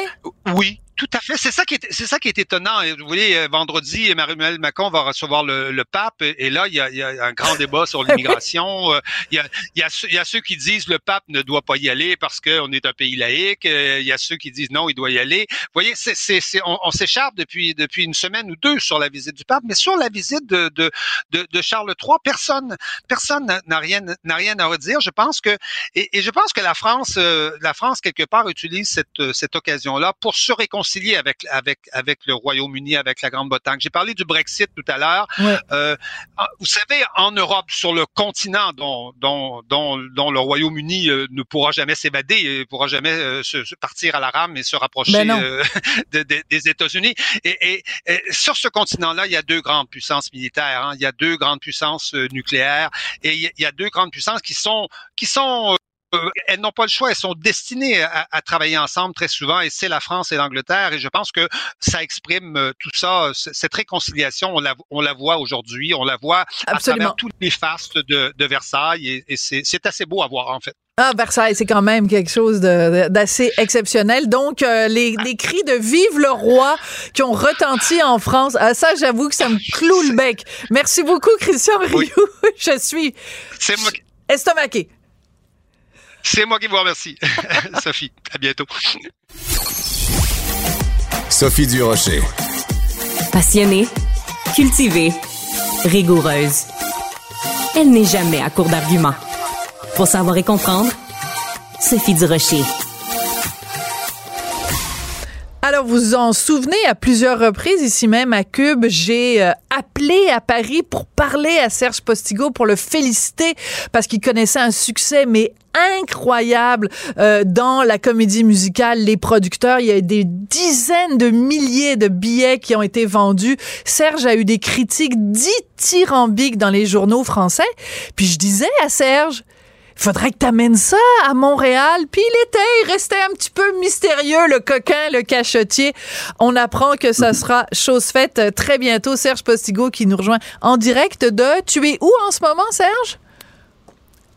Oui, tout à fait. C'est ça qui est, c'est ça qui est étonnant. Vous voyez, euh, vendredi, Emmanuel Macron va recevoir le, le pape, et, là, il y, a, il y, a, un grand débat sur [laughs] l'immigration. Euh, il, y a, il, y a, il y a ceux qui disent le pape ne doit pas y aller parce qu'on est un pays laïque. Euh, il y a ceux qui disent non, il doit y aller. Vous voyez, c'est, c'est, on, on s'écharpe depuis depuis une semaine ou deux sur la visite du pape, mais sur la visite de de, de, de Charles III, personne personne n'a rien n'a rien à redire. Je pense que et, et je pense que la France la France quelque part utilise cette cette occasion là pour se réconcilier avec avec avec le Royaume-Uni, avec la Grande-Bretagne. J'ai parlé du Brexit tout à l'heure. Euh, vous savez, en Europe, sur le continent dont dont dont, dont le Royaume-Uni euh, ne pourra jamais s'évader, ne pourra jamais euh, se, partir à la rame et se rapprocher ben [laughs] des États-Unis. Et, et, sur ce continent-là, il y a deux grandes puissances militaires. Hein. Il y a deux grandes puissances nucléaires et il y a deux grandes puissances qui sont qui sont euh, elles n'ont pas le choix, elles sont destinées à, travailler ensemble très souvent, et c'est la France et l'Angleterre. Et je pense que ça exprime euh, tout ça, cette réconciliation, on la, on la voit aujourd'hui, on la voit à travers toutes les faces de, Versailles, et, c'est assez beau à voir en fait. Ah, Versailles, c'est quand même quelque chose d'assez exceptionnel. Donc, euh, les, les, cris de Vive le roi qui ont retenti en France, ah, ça, j'avoue que ça me cloue le bec. Merci beaucoup, Christian Rioux. [laughs] Je suis estomaqué. C'est moi qui vous remercie. [laughs] Sophie, à bientôt. Sophie Durocher. Passionnée, cultivée, rigoureuse. Elle n'est jamais à court d'arguments. Pour savoir et comprendre, Sophie Durocher. Alors, vous en souvenez, à plusieurs reprises, ici même à Cube, j'ai euh, appelé à Paris pour parler à Serge Postigo, pour le féliciter, parce qu'il connaissait un succès, mais incroyable euh, dans la comédie musicale. Les producteurs, il y a des dizaines de milliers de billets qui ont été vendus. Serge a eu des critiques dithyrambiques dans les journaux français. Puis je disais à Serge, faudrait que t'amènes ça à Montréal. Puis il était, il restait un petit peu mystérieux, le coquin, le cachotier. On apprend que ça sera chose faite très bientôt. Serge Postigo qui nous rejoint en direct de... Tu es où en ce moment, Serge?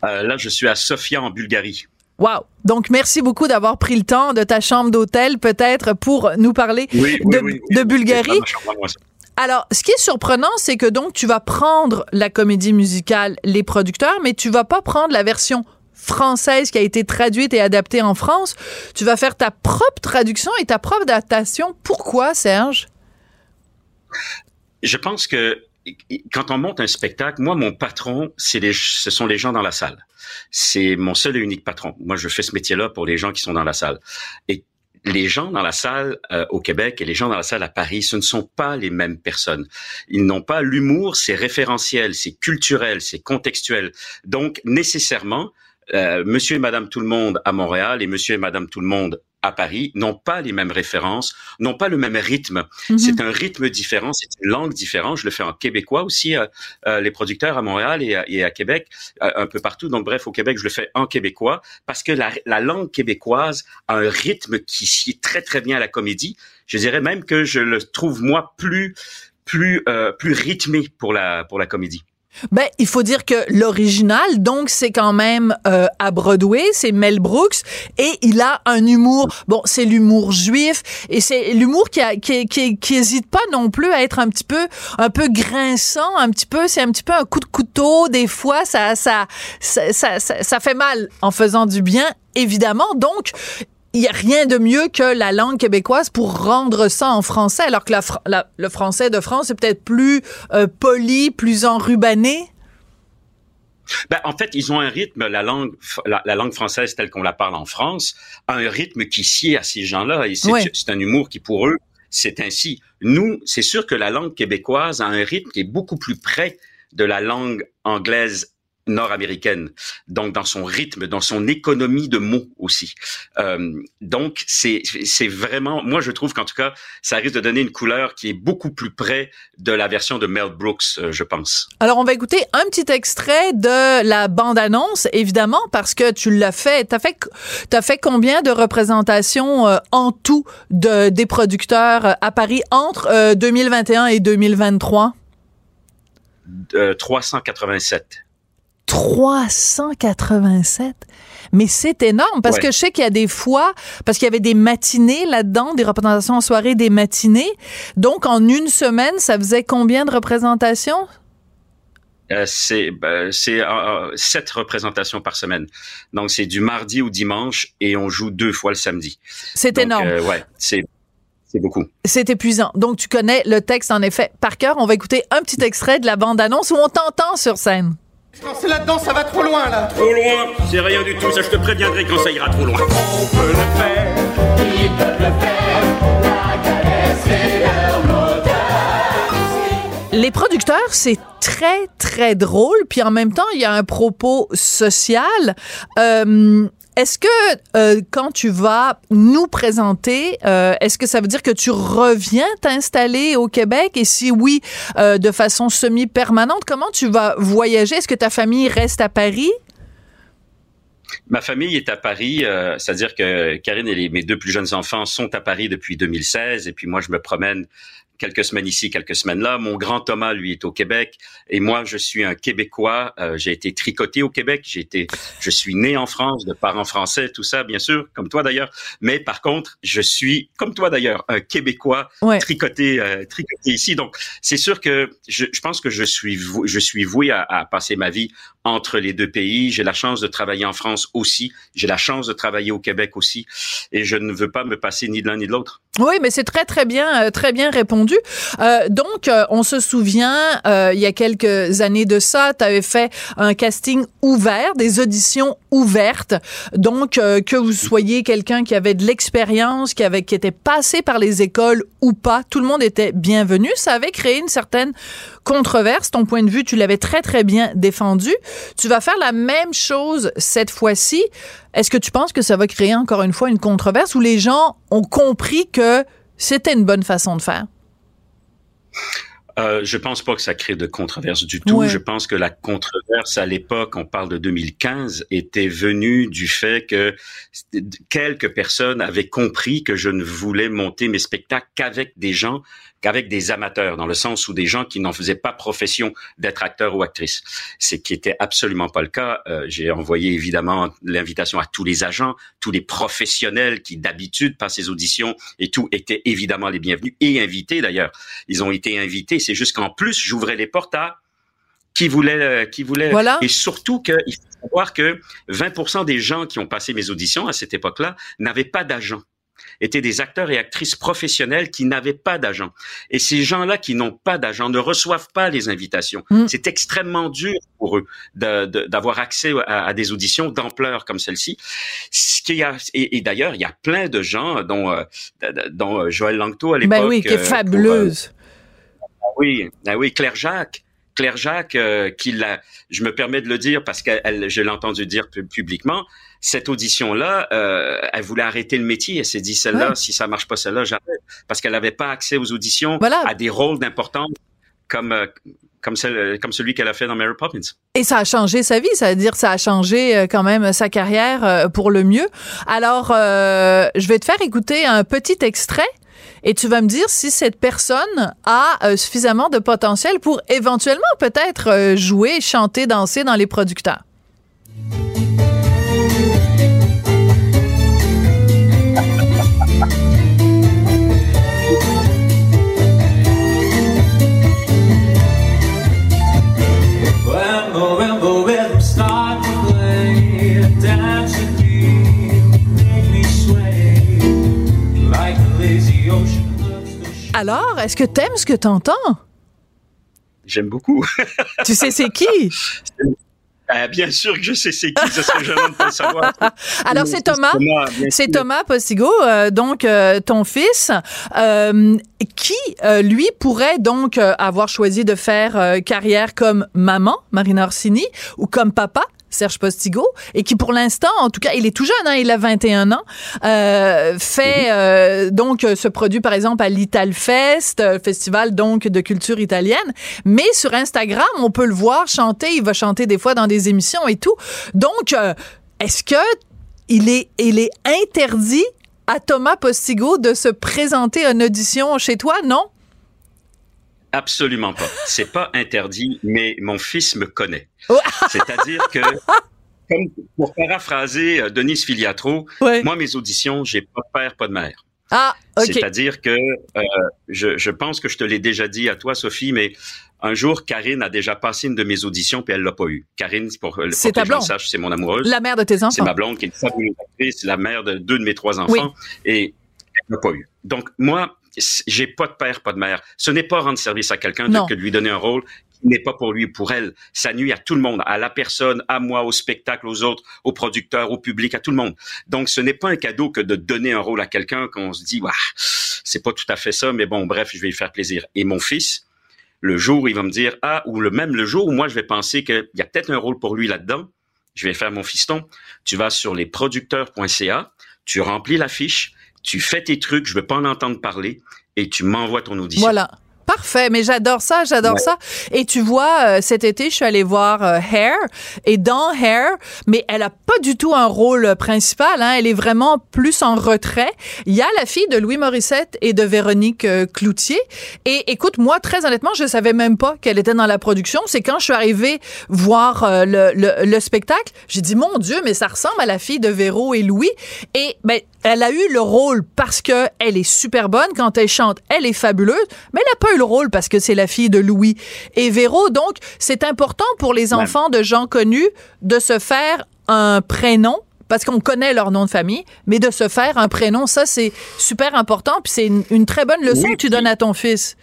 Euh, là, je suis à Sofia, en Bulgarie. Wow. Donc, merci beaucoup d'avoir pris le temps de ta chambre d'hôtel, peut-être, pour nous parler de, de Bulgarie. Alors, ce qui est surprenant, c'est que donc tu vas prendre la comédie musicale Les producteurs, mais tu vas pas prendre la version française qui a été traduite et adaptée en France. Tu vas faire ta propre traduction et ta propre adaptation. Pourquoi, Serge? Je pense que quand on monte un spectacle, moi, mon patron, ce sont les gens dans la salle. C'est mon seul et unique patron. Moi, je fais ce métier-là pour les gens qui sont dans la salle. Et les gens dans la salle euh, au Québec et les gens dans la salle à Paris, ce ne sont pas les mêmes personnes. Ils n'ont pas l'humour, c'est référentiel, c'est culturel, c'est contextuel. Donc nécessairement, euh, Monsieur et Madame Tout le Monde à Montréal et Monsieur et Madame Tout le Monde à Paris n'ont pas les mêmes références, n'ont pas le même rythme. Mhm. C'est un rythme différent, c'est une langue différente. Je le fais en québécois aussi, euh, euh, les producteurs à Montréal et à, et à Québec, euh, un peu partout. Donc bref, au Québec, je le fais en québécois parce que la, la langue québécoise a un rythme qui sied très très bien à la comédie. Je dirais même que je le trouve moi plus plus euh, plus rythmé pour la pour la comédie. Ben, il faut dire que l'original, donc, c'est quand même euh, à Broadway, c'est Mel Brooks, et il a un humour. Bon, c'est l'humour juif, et c'est l'humour qui, a, qui, qui, qui hésite pas non plus à être un petit peu, un peu grinçant, un petit peu, c'est un petit peu un coup de couteau. Des fois, ça, ça, ça, ça, ça, ça fait mal en faisant du bien, évidemment. Donc, il n'y a rien de mieux que la langue québécoise pour rendre ça en français, alors que la, fr- la- le français de France est peut-être plus euh, poli, plus enrubanné. Ben, en fait, ils ont un rythme, la langue, la, la langue française telle qu'on la parle en France, a un rythme qui sied à ces gens-là. Et c'est un humour qui, pour eux, c'est ainsi. Nous, c'est sûr que la langue québécoise a un rythme qui est beaucoup plus près de la langue anglaise nord-américaine, donc dans son rythme, dans son économie de mots aussi. Euh, donc c'est c'est vraiment, moi je trouve qu'en tout cas, ça risque de donner une couleur qui est beaucoup plus près de la version de Mel Brooks, euh, je pense. Alors, on va écouter un petit extrait de la bande-annonce, évidemment, parce que tu l'as fait. T'as fait, t'as fait combien de représentations euh, en tout de, des producteurs euh, à Paris entre euh, 2021 et 2023? Euh, 387. 387. Mais c'est énorme parce Ouais. que je sais qu'il y a des fois, parce qu'il y avait des matinées là-dedans, des représentations en soirée, des matinées. Donc, en une semaine, ça faisait combien de représentations? Euh, c'est ben, c'est euh, sept représentations par semaine. Donc c'est du mardi au dimanche et on joue deux fois le samedi. C'est énorme. euh, ouais, c'est c'est beaucoup. C'est épuisant. Donc, tu connais le texte, en effet, par cœur. On va écouter un petit extrait de la bande-annonce où on t'entend sur scène. C'est là-dedans, ça va trop loin, là. Trop loin, c'est rien du tout. Ça, je te préviendrai quand ça ira trop loin. On peut le faire, ils peuvent le faire. La leur Les producteurs, c'est très, très drôle. Puis en même temps, il y a un propos social. Euh, est-ce que euh, quand tu vas nous présenter, euh, est-ce que ça veut dire que tu reviens t'installer au Québec? Et si oui, euh, de façon semi-permanente, comment tu vas voyager? Est-ce que ta famille reste à Paris? Ma famille est à Paris, euh, c'est-à-dire que Karine et les- mes deux plus jeunes enfants sont à Paris depuis 2016, et puis moi je me promène quelques semaines ici, quelques semaines là. Mon grand Thomas, lui, est au Québec, et moi je suis un Québécois. Euh, j'ai été tricoté au Québec, j'ai été, je suis né en France, de parents français, tout ça, bien sûr, comme toi d'ailleurs. Mais par contre, je suis, comme toi d'ailleurs, un Québécois Ouais. tricoté, euh, tricoté ici. Donc c'est sûr que je, je pense que je suis, vou- je suis voué à, à passer ma vie entre les deux pays. J'ai la chance de travailler en France aussi. J'ai la chance de travailler au Québec aussi. Et je ne veux pas me passer ni de l'un ni de l'autre. Oui, mais c'est très très bien, euh, très bien répondu. Euh, donc, euh, on se souvient, euh, il y a quelques années de ça, tu avais fait un casting ouvert, des auditions ouvertes. Donc, euh, que vous soyez quelqu'un qui avait de l'expérience, qui avait qui était passé par les écoles ou pas, tout le monde était bienvenu. Ça avait créé une certaine controverse. Ton point de vue, tu l'avais très très bien défendu. Tu vas faire la même chose cette fois-ci. Est-ce que tu penses que ça va créer encore une fois une controverse où les gens ont compris que c'était une bonne façon de faire? Euh, je pense pas que ça crée de controverse du tout. Ouais. Je pense que la controverse à l'époque, on parle de 2015, était venue du fait que quelques personnes avaient compris que je ne voulais monter mes spectacles qu'avec des gens, qu'avec des amateurs, dans le sens où des gens qui n'en faisaient pas profession d'être acteur ou actrice. C'est qui était absolument pas le cas. Euh, J'ai envoyé évidemment l'invitation à tous les agents, tous les professionnels qui d'habitude passent ces auditions et tout étaient évidemment les bienvenus et invités d'ailleurs. Ils ont été invités. C'est juste qu'en plus, j'ouvrais les portes à qui voulait, euh, qui voulait. Voilà. Et surtout que il faut savoir que 20% des gens qui ont passé mes auditions à cette époque-là n'avaient pas d'agent. étaient des acteurs et actrices professionnels qui n'avaient pas d'agent. Et ces gens-là qui n'ont pas d'agent ne reçoivent pas les invitations. Mm. C'est extrêmement dur pour eux d'avoir accès à, à des auditions d'ampleur comme celle-ci. Ce qui a, et, et d'ailleurs, il y a plein de gens, dont, euh, dont euh, Joël Langto à l'époque. Ben oui, qui est pour, euh, fabuleuse. Oui, ah oui, Claire Jacques. Claire Jacques, euh, qui l'a, je me permets de le dire parce que je l'ai entendu dire pu- publiquement, cette audition-là, euh, elle voulait arrêter le métier. Elle s'est dit, celle-là, Ouais. si ça marche pas, celle-là, j'arrête. Parce qu'elle n'avait pas accès aux auditions Voilà. à des rôles d'importance comme, euh, comme, celle, comme celui qu'elle a fait dans Mary Poppins. Et ça a changé sa vie, ça veut dire ça a changé euh, quand même sa carrière euh, pour le mieux. Alors, euh, je vais te faire écouter un petit extrait et tu vas me dire si cette personne a euh, suffisamment de potentiel pour éventuellement peut-être euh, jouer, chanter, danser dans les producteurs. Alors, est-ce que t'aimes ce que t'entends? J'aime beaucoup. [laughs] Tu sais c'est qui? Ah, bien sûr que je sais c'est qui, ce serait de pas savoir. [laughs] Alors, c'est Thomas. C'est. Thomas Postigo, euh, donc euh, ton fils, euh, qui, euh, lui, pourrait donc euh, avoir choisi de faire euh, carrière comme maman, Marina Orsini, ou comme papa, Serge Postigo, et qui pour l'instant, en tout cas, il est tout jeune, hein, il a 21 ans, euh, fait euh, donc euh, se produit par exemple à l'Italfest, euh, festival donc de culture italienne, mais sur Instagram, on peut le voir chanter, il va chanter des fois dans des émissions et tout. Donc, euh, est-ce que il est, il est interdit à Thomas Postigo de se présenter à une audition chez toi, non? Absolument pas. C'est pas interdit, mais mon fils me connaît. C'est-à-dire que, comme pour paraphraser euh, Denise Filiatro, Ouais. moi, mes auditions, j'ai pas de père, pas de mère. Ah, OK. C'est-à-dire que euh, je, je pense que je te l'ai déjà dit à toi, Sophie, mais un jour, Karine a déjà passé une de mes auditions puis elle l'a pas eu. Karine, pour, pour C'est que ta blonde. c'est mon amoureuse. La mère de tes C'est enfants. ma blonde qui est une fabuleuse actrice, la mère de deux de mes trois enfants. Oui. Et elle l'a pas eu. Donc, moi, j'ai pas de père, pas de mère. Ce n'est pas rendre service à quelqu'un que de lui donner un rôle qui n'est pas pour lui ou pour elle. Ça nuit à tout le monde, à la personne, à moi, au spectacle, aux autres, aux producteurs, au public, à tout le monde. Donc, ce n'est pas un cadeau que de donner un rôle à quelqu'un qu'on se dit, Ouah, c'est pas tout à fait ça, mais bon, bref, je vais lui faire plaisir. Et mon fils, le jour où il va me dire, ah, ou le même le jour où moi, je vais penser qu'il y a peut-être un rôle pour lui là-dedans, je vais faire mon fiston. Tu vas sur lesproducteurs.ca, tu remplis la fiche, tu fais tes trucs, je veux pas en entendre parler, et tu m'envoies ton audition. Voilà. Parfait, mais j'adore ça, j'adore Ouais. ça. Et tu vois, euh, cet été, je suis allée voir euh, Hair, et dans Hair, mais elle a pas du tout un rôle principal, hein, elle est vraiment plus en retrait. Il y a la fille de Louis Morissette et de Véronique euh, Cloutier, et écoute, moi, très honnêtement, je savais même pas qu'elle était dans la production. C'est quand je suis arrivée voir le, le, le spectacle, j'ai dit, mon Dieu, mais ça ressemble à la fille de Véro et Louis. Et ben, elle a eu le rôle parce que elle est super bonne. Quand elle chante, elle est fabuleuse. Mais elle a pas eu le rôle parce que c'est la fille de Louis et Véro. Donc, c'est important pour les Ouais. enfants de gens connus de se faire un prénom parce qu'on connaît leur nom de famille, mais de se faire un prénom, ça, c'est super important. Puis c'est une, une très bonne leçon Oui, que tu donnes à ton fils.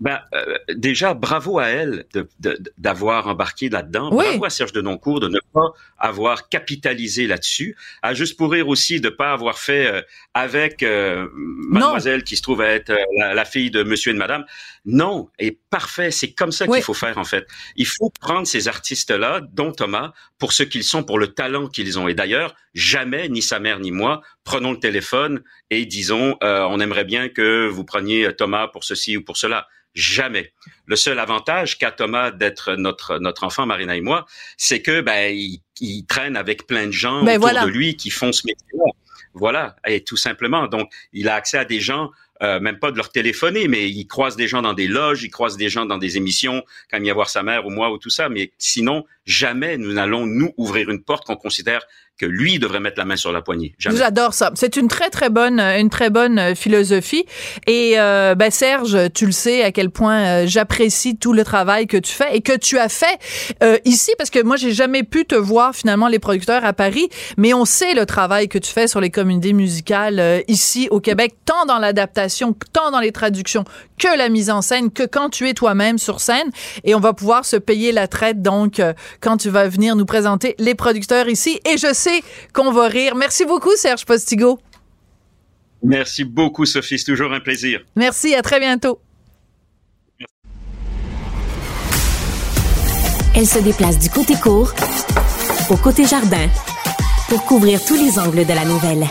Ben, euh, déjà, bravo à elle de- de- d'avoir embarqué là-dedans. Oui. Bravo à Serge Denoncourt de ne pas avoir capitalisé là-dessus. À Juste pour rire aussi de pas avoir fait euh, avec euh, mademoiselle qui se trouve à être euh, la, la fille de monsieur et de madame. Non, et parfait, c'est comme ça Oui. qu'il faut faire en fait. Il faut prendre ces artistes-là, dont Thomas, pour ce qu'ils sont, pour le talent qu'ils ont. Et d'ailleurs, jamais, ni sa mère ni moi, prenons le téléphone et disons, euh, on aimerait bien que vous preniez Thomas pour ceci ou pour cela. Jamais. Le seul avantage qu'a Thomas d'être notre notre enfant Marina et moi, c'est que ben il, il traîne avec plein de gens Ben autour voilà. de lui qui font ce métier-là. Voilà, et tout simplement. Donc, il a accès à des gens euh, même pas de leur téléphoner, mais ils croisent des gens dans des loges, ils croisent des gens dans des émissions, quand il vient voir sa mère ou moi ou tout ça. Mais sinon, jamais nous n'allons nous ouvrir une porte qu'on considère que lui devrait mettre la main sur la poignée. Jamais. J'adore ça. C'est une très très bonne une très bonne euh, philosophie et euh, ben Serge, tu le sais à quel point euh, j'apprécie tout le travail que tu fais et que tu as fait euh, ici parce que moi j'ai jamais pu te voir finalement les producteurs à Paris, mais on sait le travail que tu fais sur les communautés musicales euh, ici au Québec, tant dans l'adaptation, tant dans les traductions que la mise en scène, que quand tu es toi-même sur scène et on va pouvoir se payer la traite donc euh, quand tu vas venir nous présenter les producteurs ici et je sais qu'on va rire. Merci beaucoup Serge Postigo. Merci beaucoup, Sophie. C'est toujours un plaisir. Merci, à très bientôt. Elle se déplace du côté court au côté jardin pour couvrir tous les angles de la nouvelle.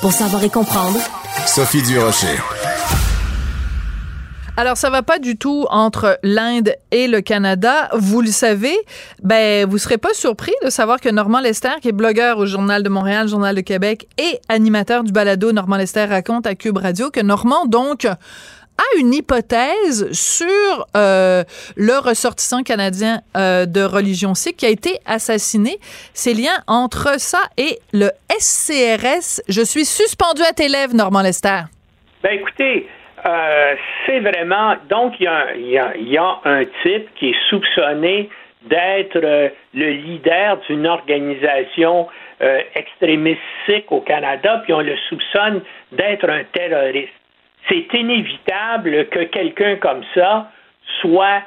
Pour savoir et comprendre, Sophie Durocher. Alors, ça va pas du tout entre l'Inde et le Canada. Vous le savez, ben, vous serez pas surpris de savoir que Normand Lester, qui est blogueur au Journal de Montréal, Journal de Québec et animateur du balado Normand Lester raconte à Cube Radio, que Normand, donc, a une hypothèse sur euh, le ressortissant canadien euh, de religion sikh qui a été assassiné. Ces liens entre ça et le SCRS. Je suis suspendu à tes lèvres, Normand Lester. Ben écoutez, euh, c'est vraiment. Donc, il y, y y a un type qui est soupçonné d'être euh, le leader d'une organisation euh, extrémiste au Canada, puis on le soupçonne d'être un terroriste. C'est inévitable que quelqu'un comme ça soit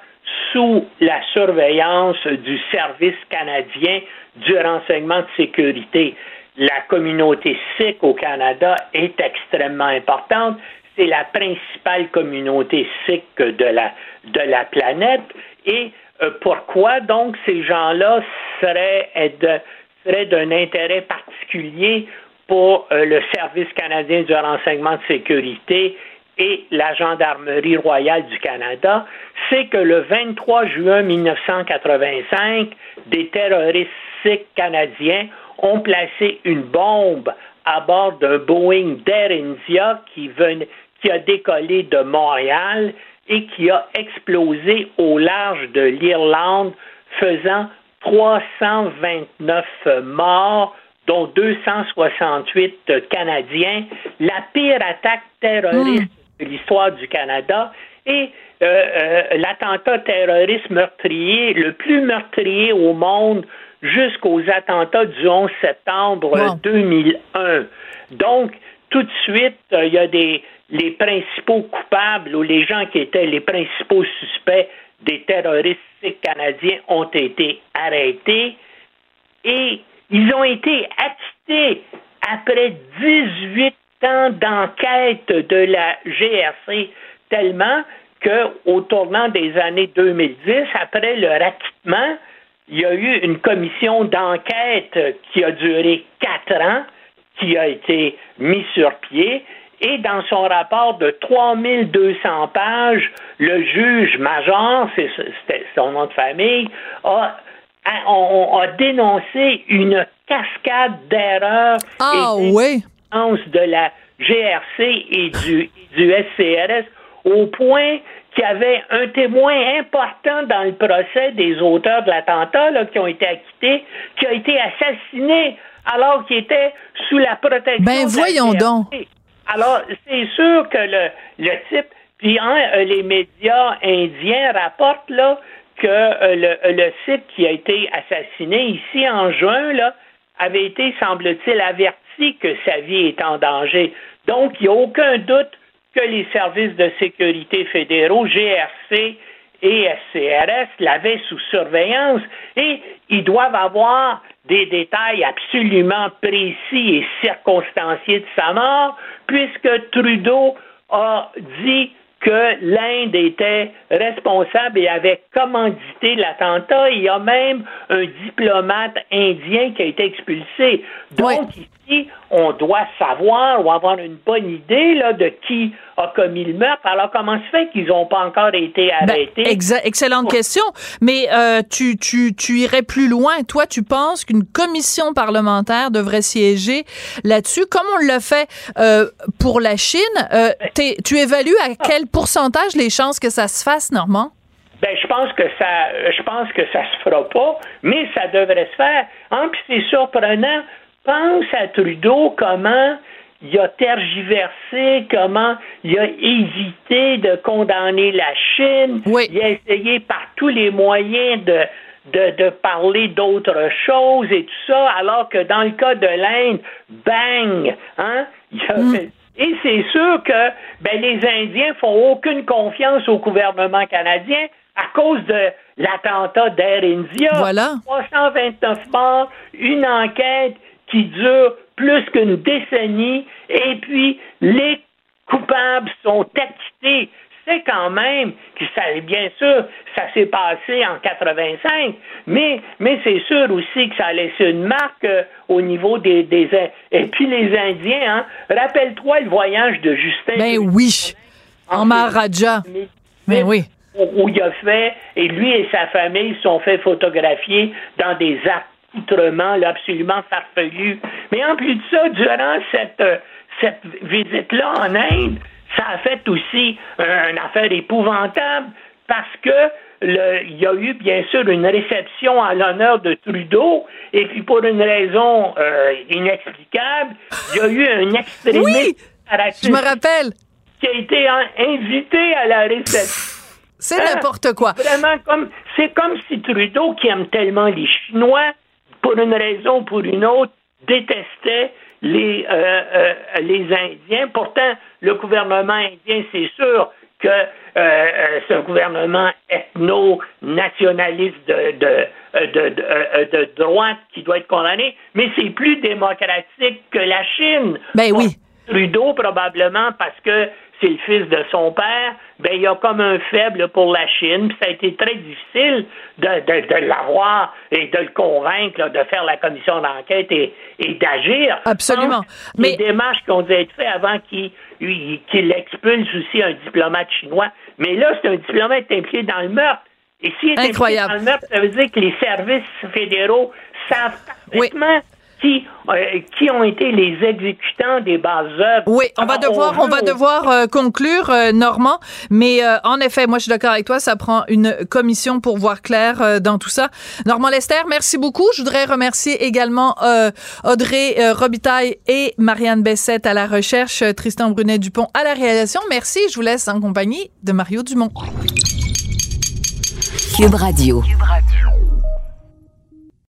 sous la surveillance du service canadien du renseignement de sécurité. La communauté sikh au Canada est extrêmement importante. C'est la principale communauté sikh de la, de la planète. Et euh, pourquoi donc ces gens-là seraient, d'un intérêt particulier pour euh, le Service canadien du renseignement de sécurité et la Gendarmerie royale du Canada, c'est que le 23 juin 1985, des terroristes sikhs canadiens ont placé une bombe à bord d'un Boeing d'Air India qui, venait- qui a décollé de Montréal et qui a explosé au large de l'Irlande, faisant 329 morts, dont 268 Canadiens, la pire attaque terroriste de l'histoire du Canada et euh, euh, l'attentat terroriste meurtrier, le plus meurtrier au monde jusqu'aux attentats du 11 septembre Wow. 2001. Donc, tout de suite, euh, il y a des les principaux coupables ou les gens qui étaient les principaux suspects des terroristes canadiens ont été arrêtés et ils ont été acquittés après 18 ans d'enquête de la GRC, tellement que au tournant des années 2010, après leur acquittement, il y a eu une commission d'enquête qui a duré quatre ans, qui a été mise sur pied. Et dans son rapport de 3200 pages, le juge major, c'est son nom de famille, a, a- on- a dénoncé une cascade d'erreurs Ah et oui. de la GRC et du, du SCRS au point qu'il y avait un témoin important dans le procès des auteurs de l'attentat qui ont été acquittés, qui a été assassiné alors qu'il était sous la protection Ben, de la voyons GRC. donc. Alors, c'est sûr que le, le type, puis hein, euh, les médias indiens rapportent là que euh, le, le site qui a été assassiné ici en juin là avait été, semble-t-il, averti que sa vie est en danger. Donc, il n'y a aucun doute que les services de sécurité fédéraux, GRC et SCRS, l'avaient sous surveillance et ils doivent avoir des détails absolument précis et circonstanciés de sa mort, puisque Trudeau a dit que l'Inde était responsable et avait commandité l'attentat. Il y a même un diplomate indien qui a été expulsé. Donc, ici, on doit savoir ou avoir une bonne idée là, de qui a commis le meurtre. Alors, comment se fait qu'ils n'ont pas encore été Ben, arrêtés? excellente question. Mais euh, tu, tu, tu irais plus loin. Toi, tu penses qu'une commission parlementaire devrait siéger là-dessus, comme on l'a fait euh, pour la Chine. Euh, t'es- tu évalues à quel pourcentage les chances que ça se fasse, Normand? Ben, je pense que ça, je pense que ça se fera pas, mais ça devrait se faire. Hein, puis c'est surprenant. Pense à Trudeau comment il a tergiversé, comment il a hésité de condamner la Chine. Il a essayé par tous les moyens de de, de parler d'autres choses et tout ça, alors que dans le cas de l'Inde, bang, hein, il a fait- et c'est sûr que ben, les Indiens font aucune confiance au gouvernement canadien à cause de l'attentat d'Air India. Voilà. 329 morts, une enquête qui dure plus qu'une décennie, et puis les coupables sont acquittés. C'est quand même que ça, bien sûr, ça s'est passé en 85, mais, mais c'est sûr aussi que ça a laissé une marque euh, au niveau des, des In- et puis les Indiens, hein. Rappelle-toi le voyage de Justin. Ben oui. En Maharaja. Ben oui. où, il a fait, et lui et sa famille sont fait photographier dans des accoutrements absolument farfelus. Mais en plus de ça, durant cette, euh, cette visite-là en Inde, ça a fait aussi euh, une affaire épouvantable parce que le- il y a eu bien sûr une réception à l'honneur de Trudeau et puis pour une raison euh, inexplicable, il y a eu un extrémiste Je me rappelle. qui a été en- invité à la réception. C'est Hein? n'importe quoi. Vraiment comme c'est comme si Trudeau, qui aime tellement les Chinois, pour une raison ou pour une autre, détestait les euh, euh, les Indiens. Pourtant, le gouvernement indien, c'est sûr que euh, euh, c'est un gouvernement ethno-nationaliste de, de, de, de, de droite qui doit être condamné, mais c'est plus démocratique que la Chine. Ben oui. Trudeau, probablement, parce que c'est le fils de son père, ben, il a comme un faible pour la Chine. Puis ça a été très difficile de, de, de l'avoir et de le convaincre là, de faire la commission d'enquête et, et d'agir. Absolument. Mais... Les démarches qui ont dû être faites avant qu'il il- qu'il expulse aussi un diplomate chinois. Mais là, c'est un diplomate impliqué dans le meurtre. Et s'il est Incroyable. impliqué dans le meurtre, ça veut dire que les services fédéraux savent parfaitement qui, euh, qui ont été les exécutants des bases œuvres. Oui, on va Alors, devoir, on va devoir euh, conclure, euh, Normand. Mais euh, en effet, moi, je suis d'accord avec toi. Ça prend une commission pour voir clair euh, dans tout ça. Normand Lester, merci beaucoup. Je voudrais remercier également euh, Audrey euh, Robitaille et Marianne Bessette à la recherche, euh, Tristan Brunet Dupont à la réalisation. Merci. Je vous laisse en compagnie de Mario Dumont. Cube Radio.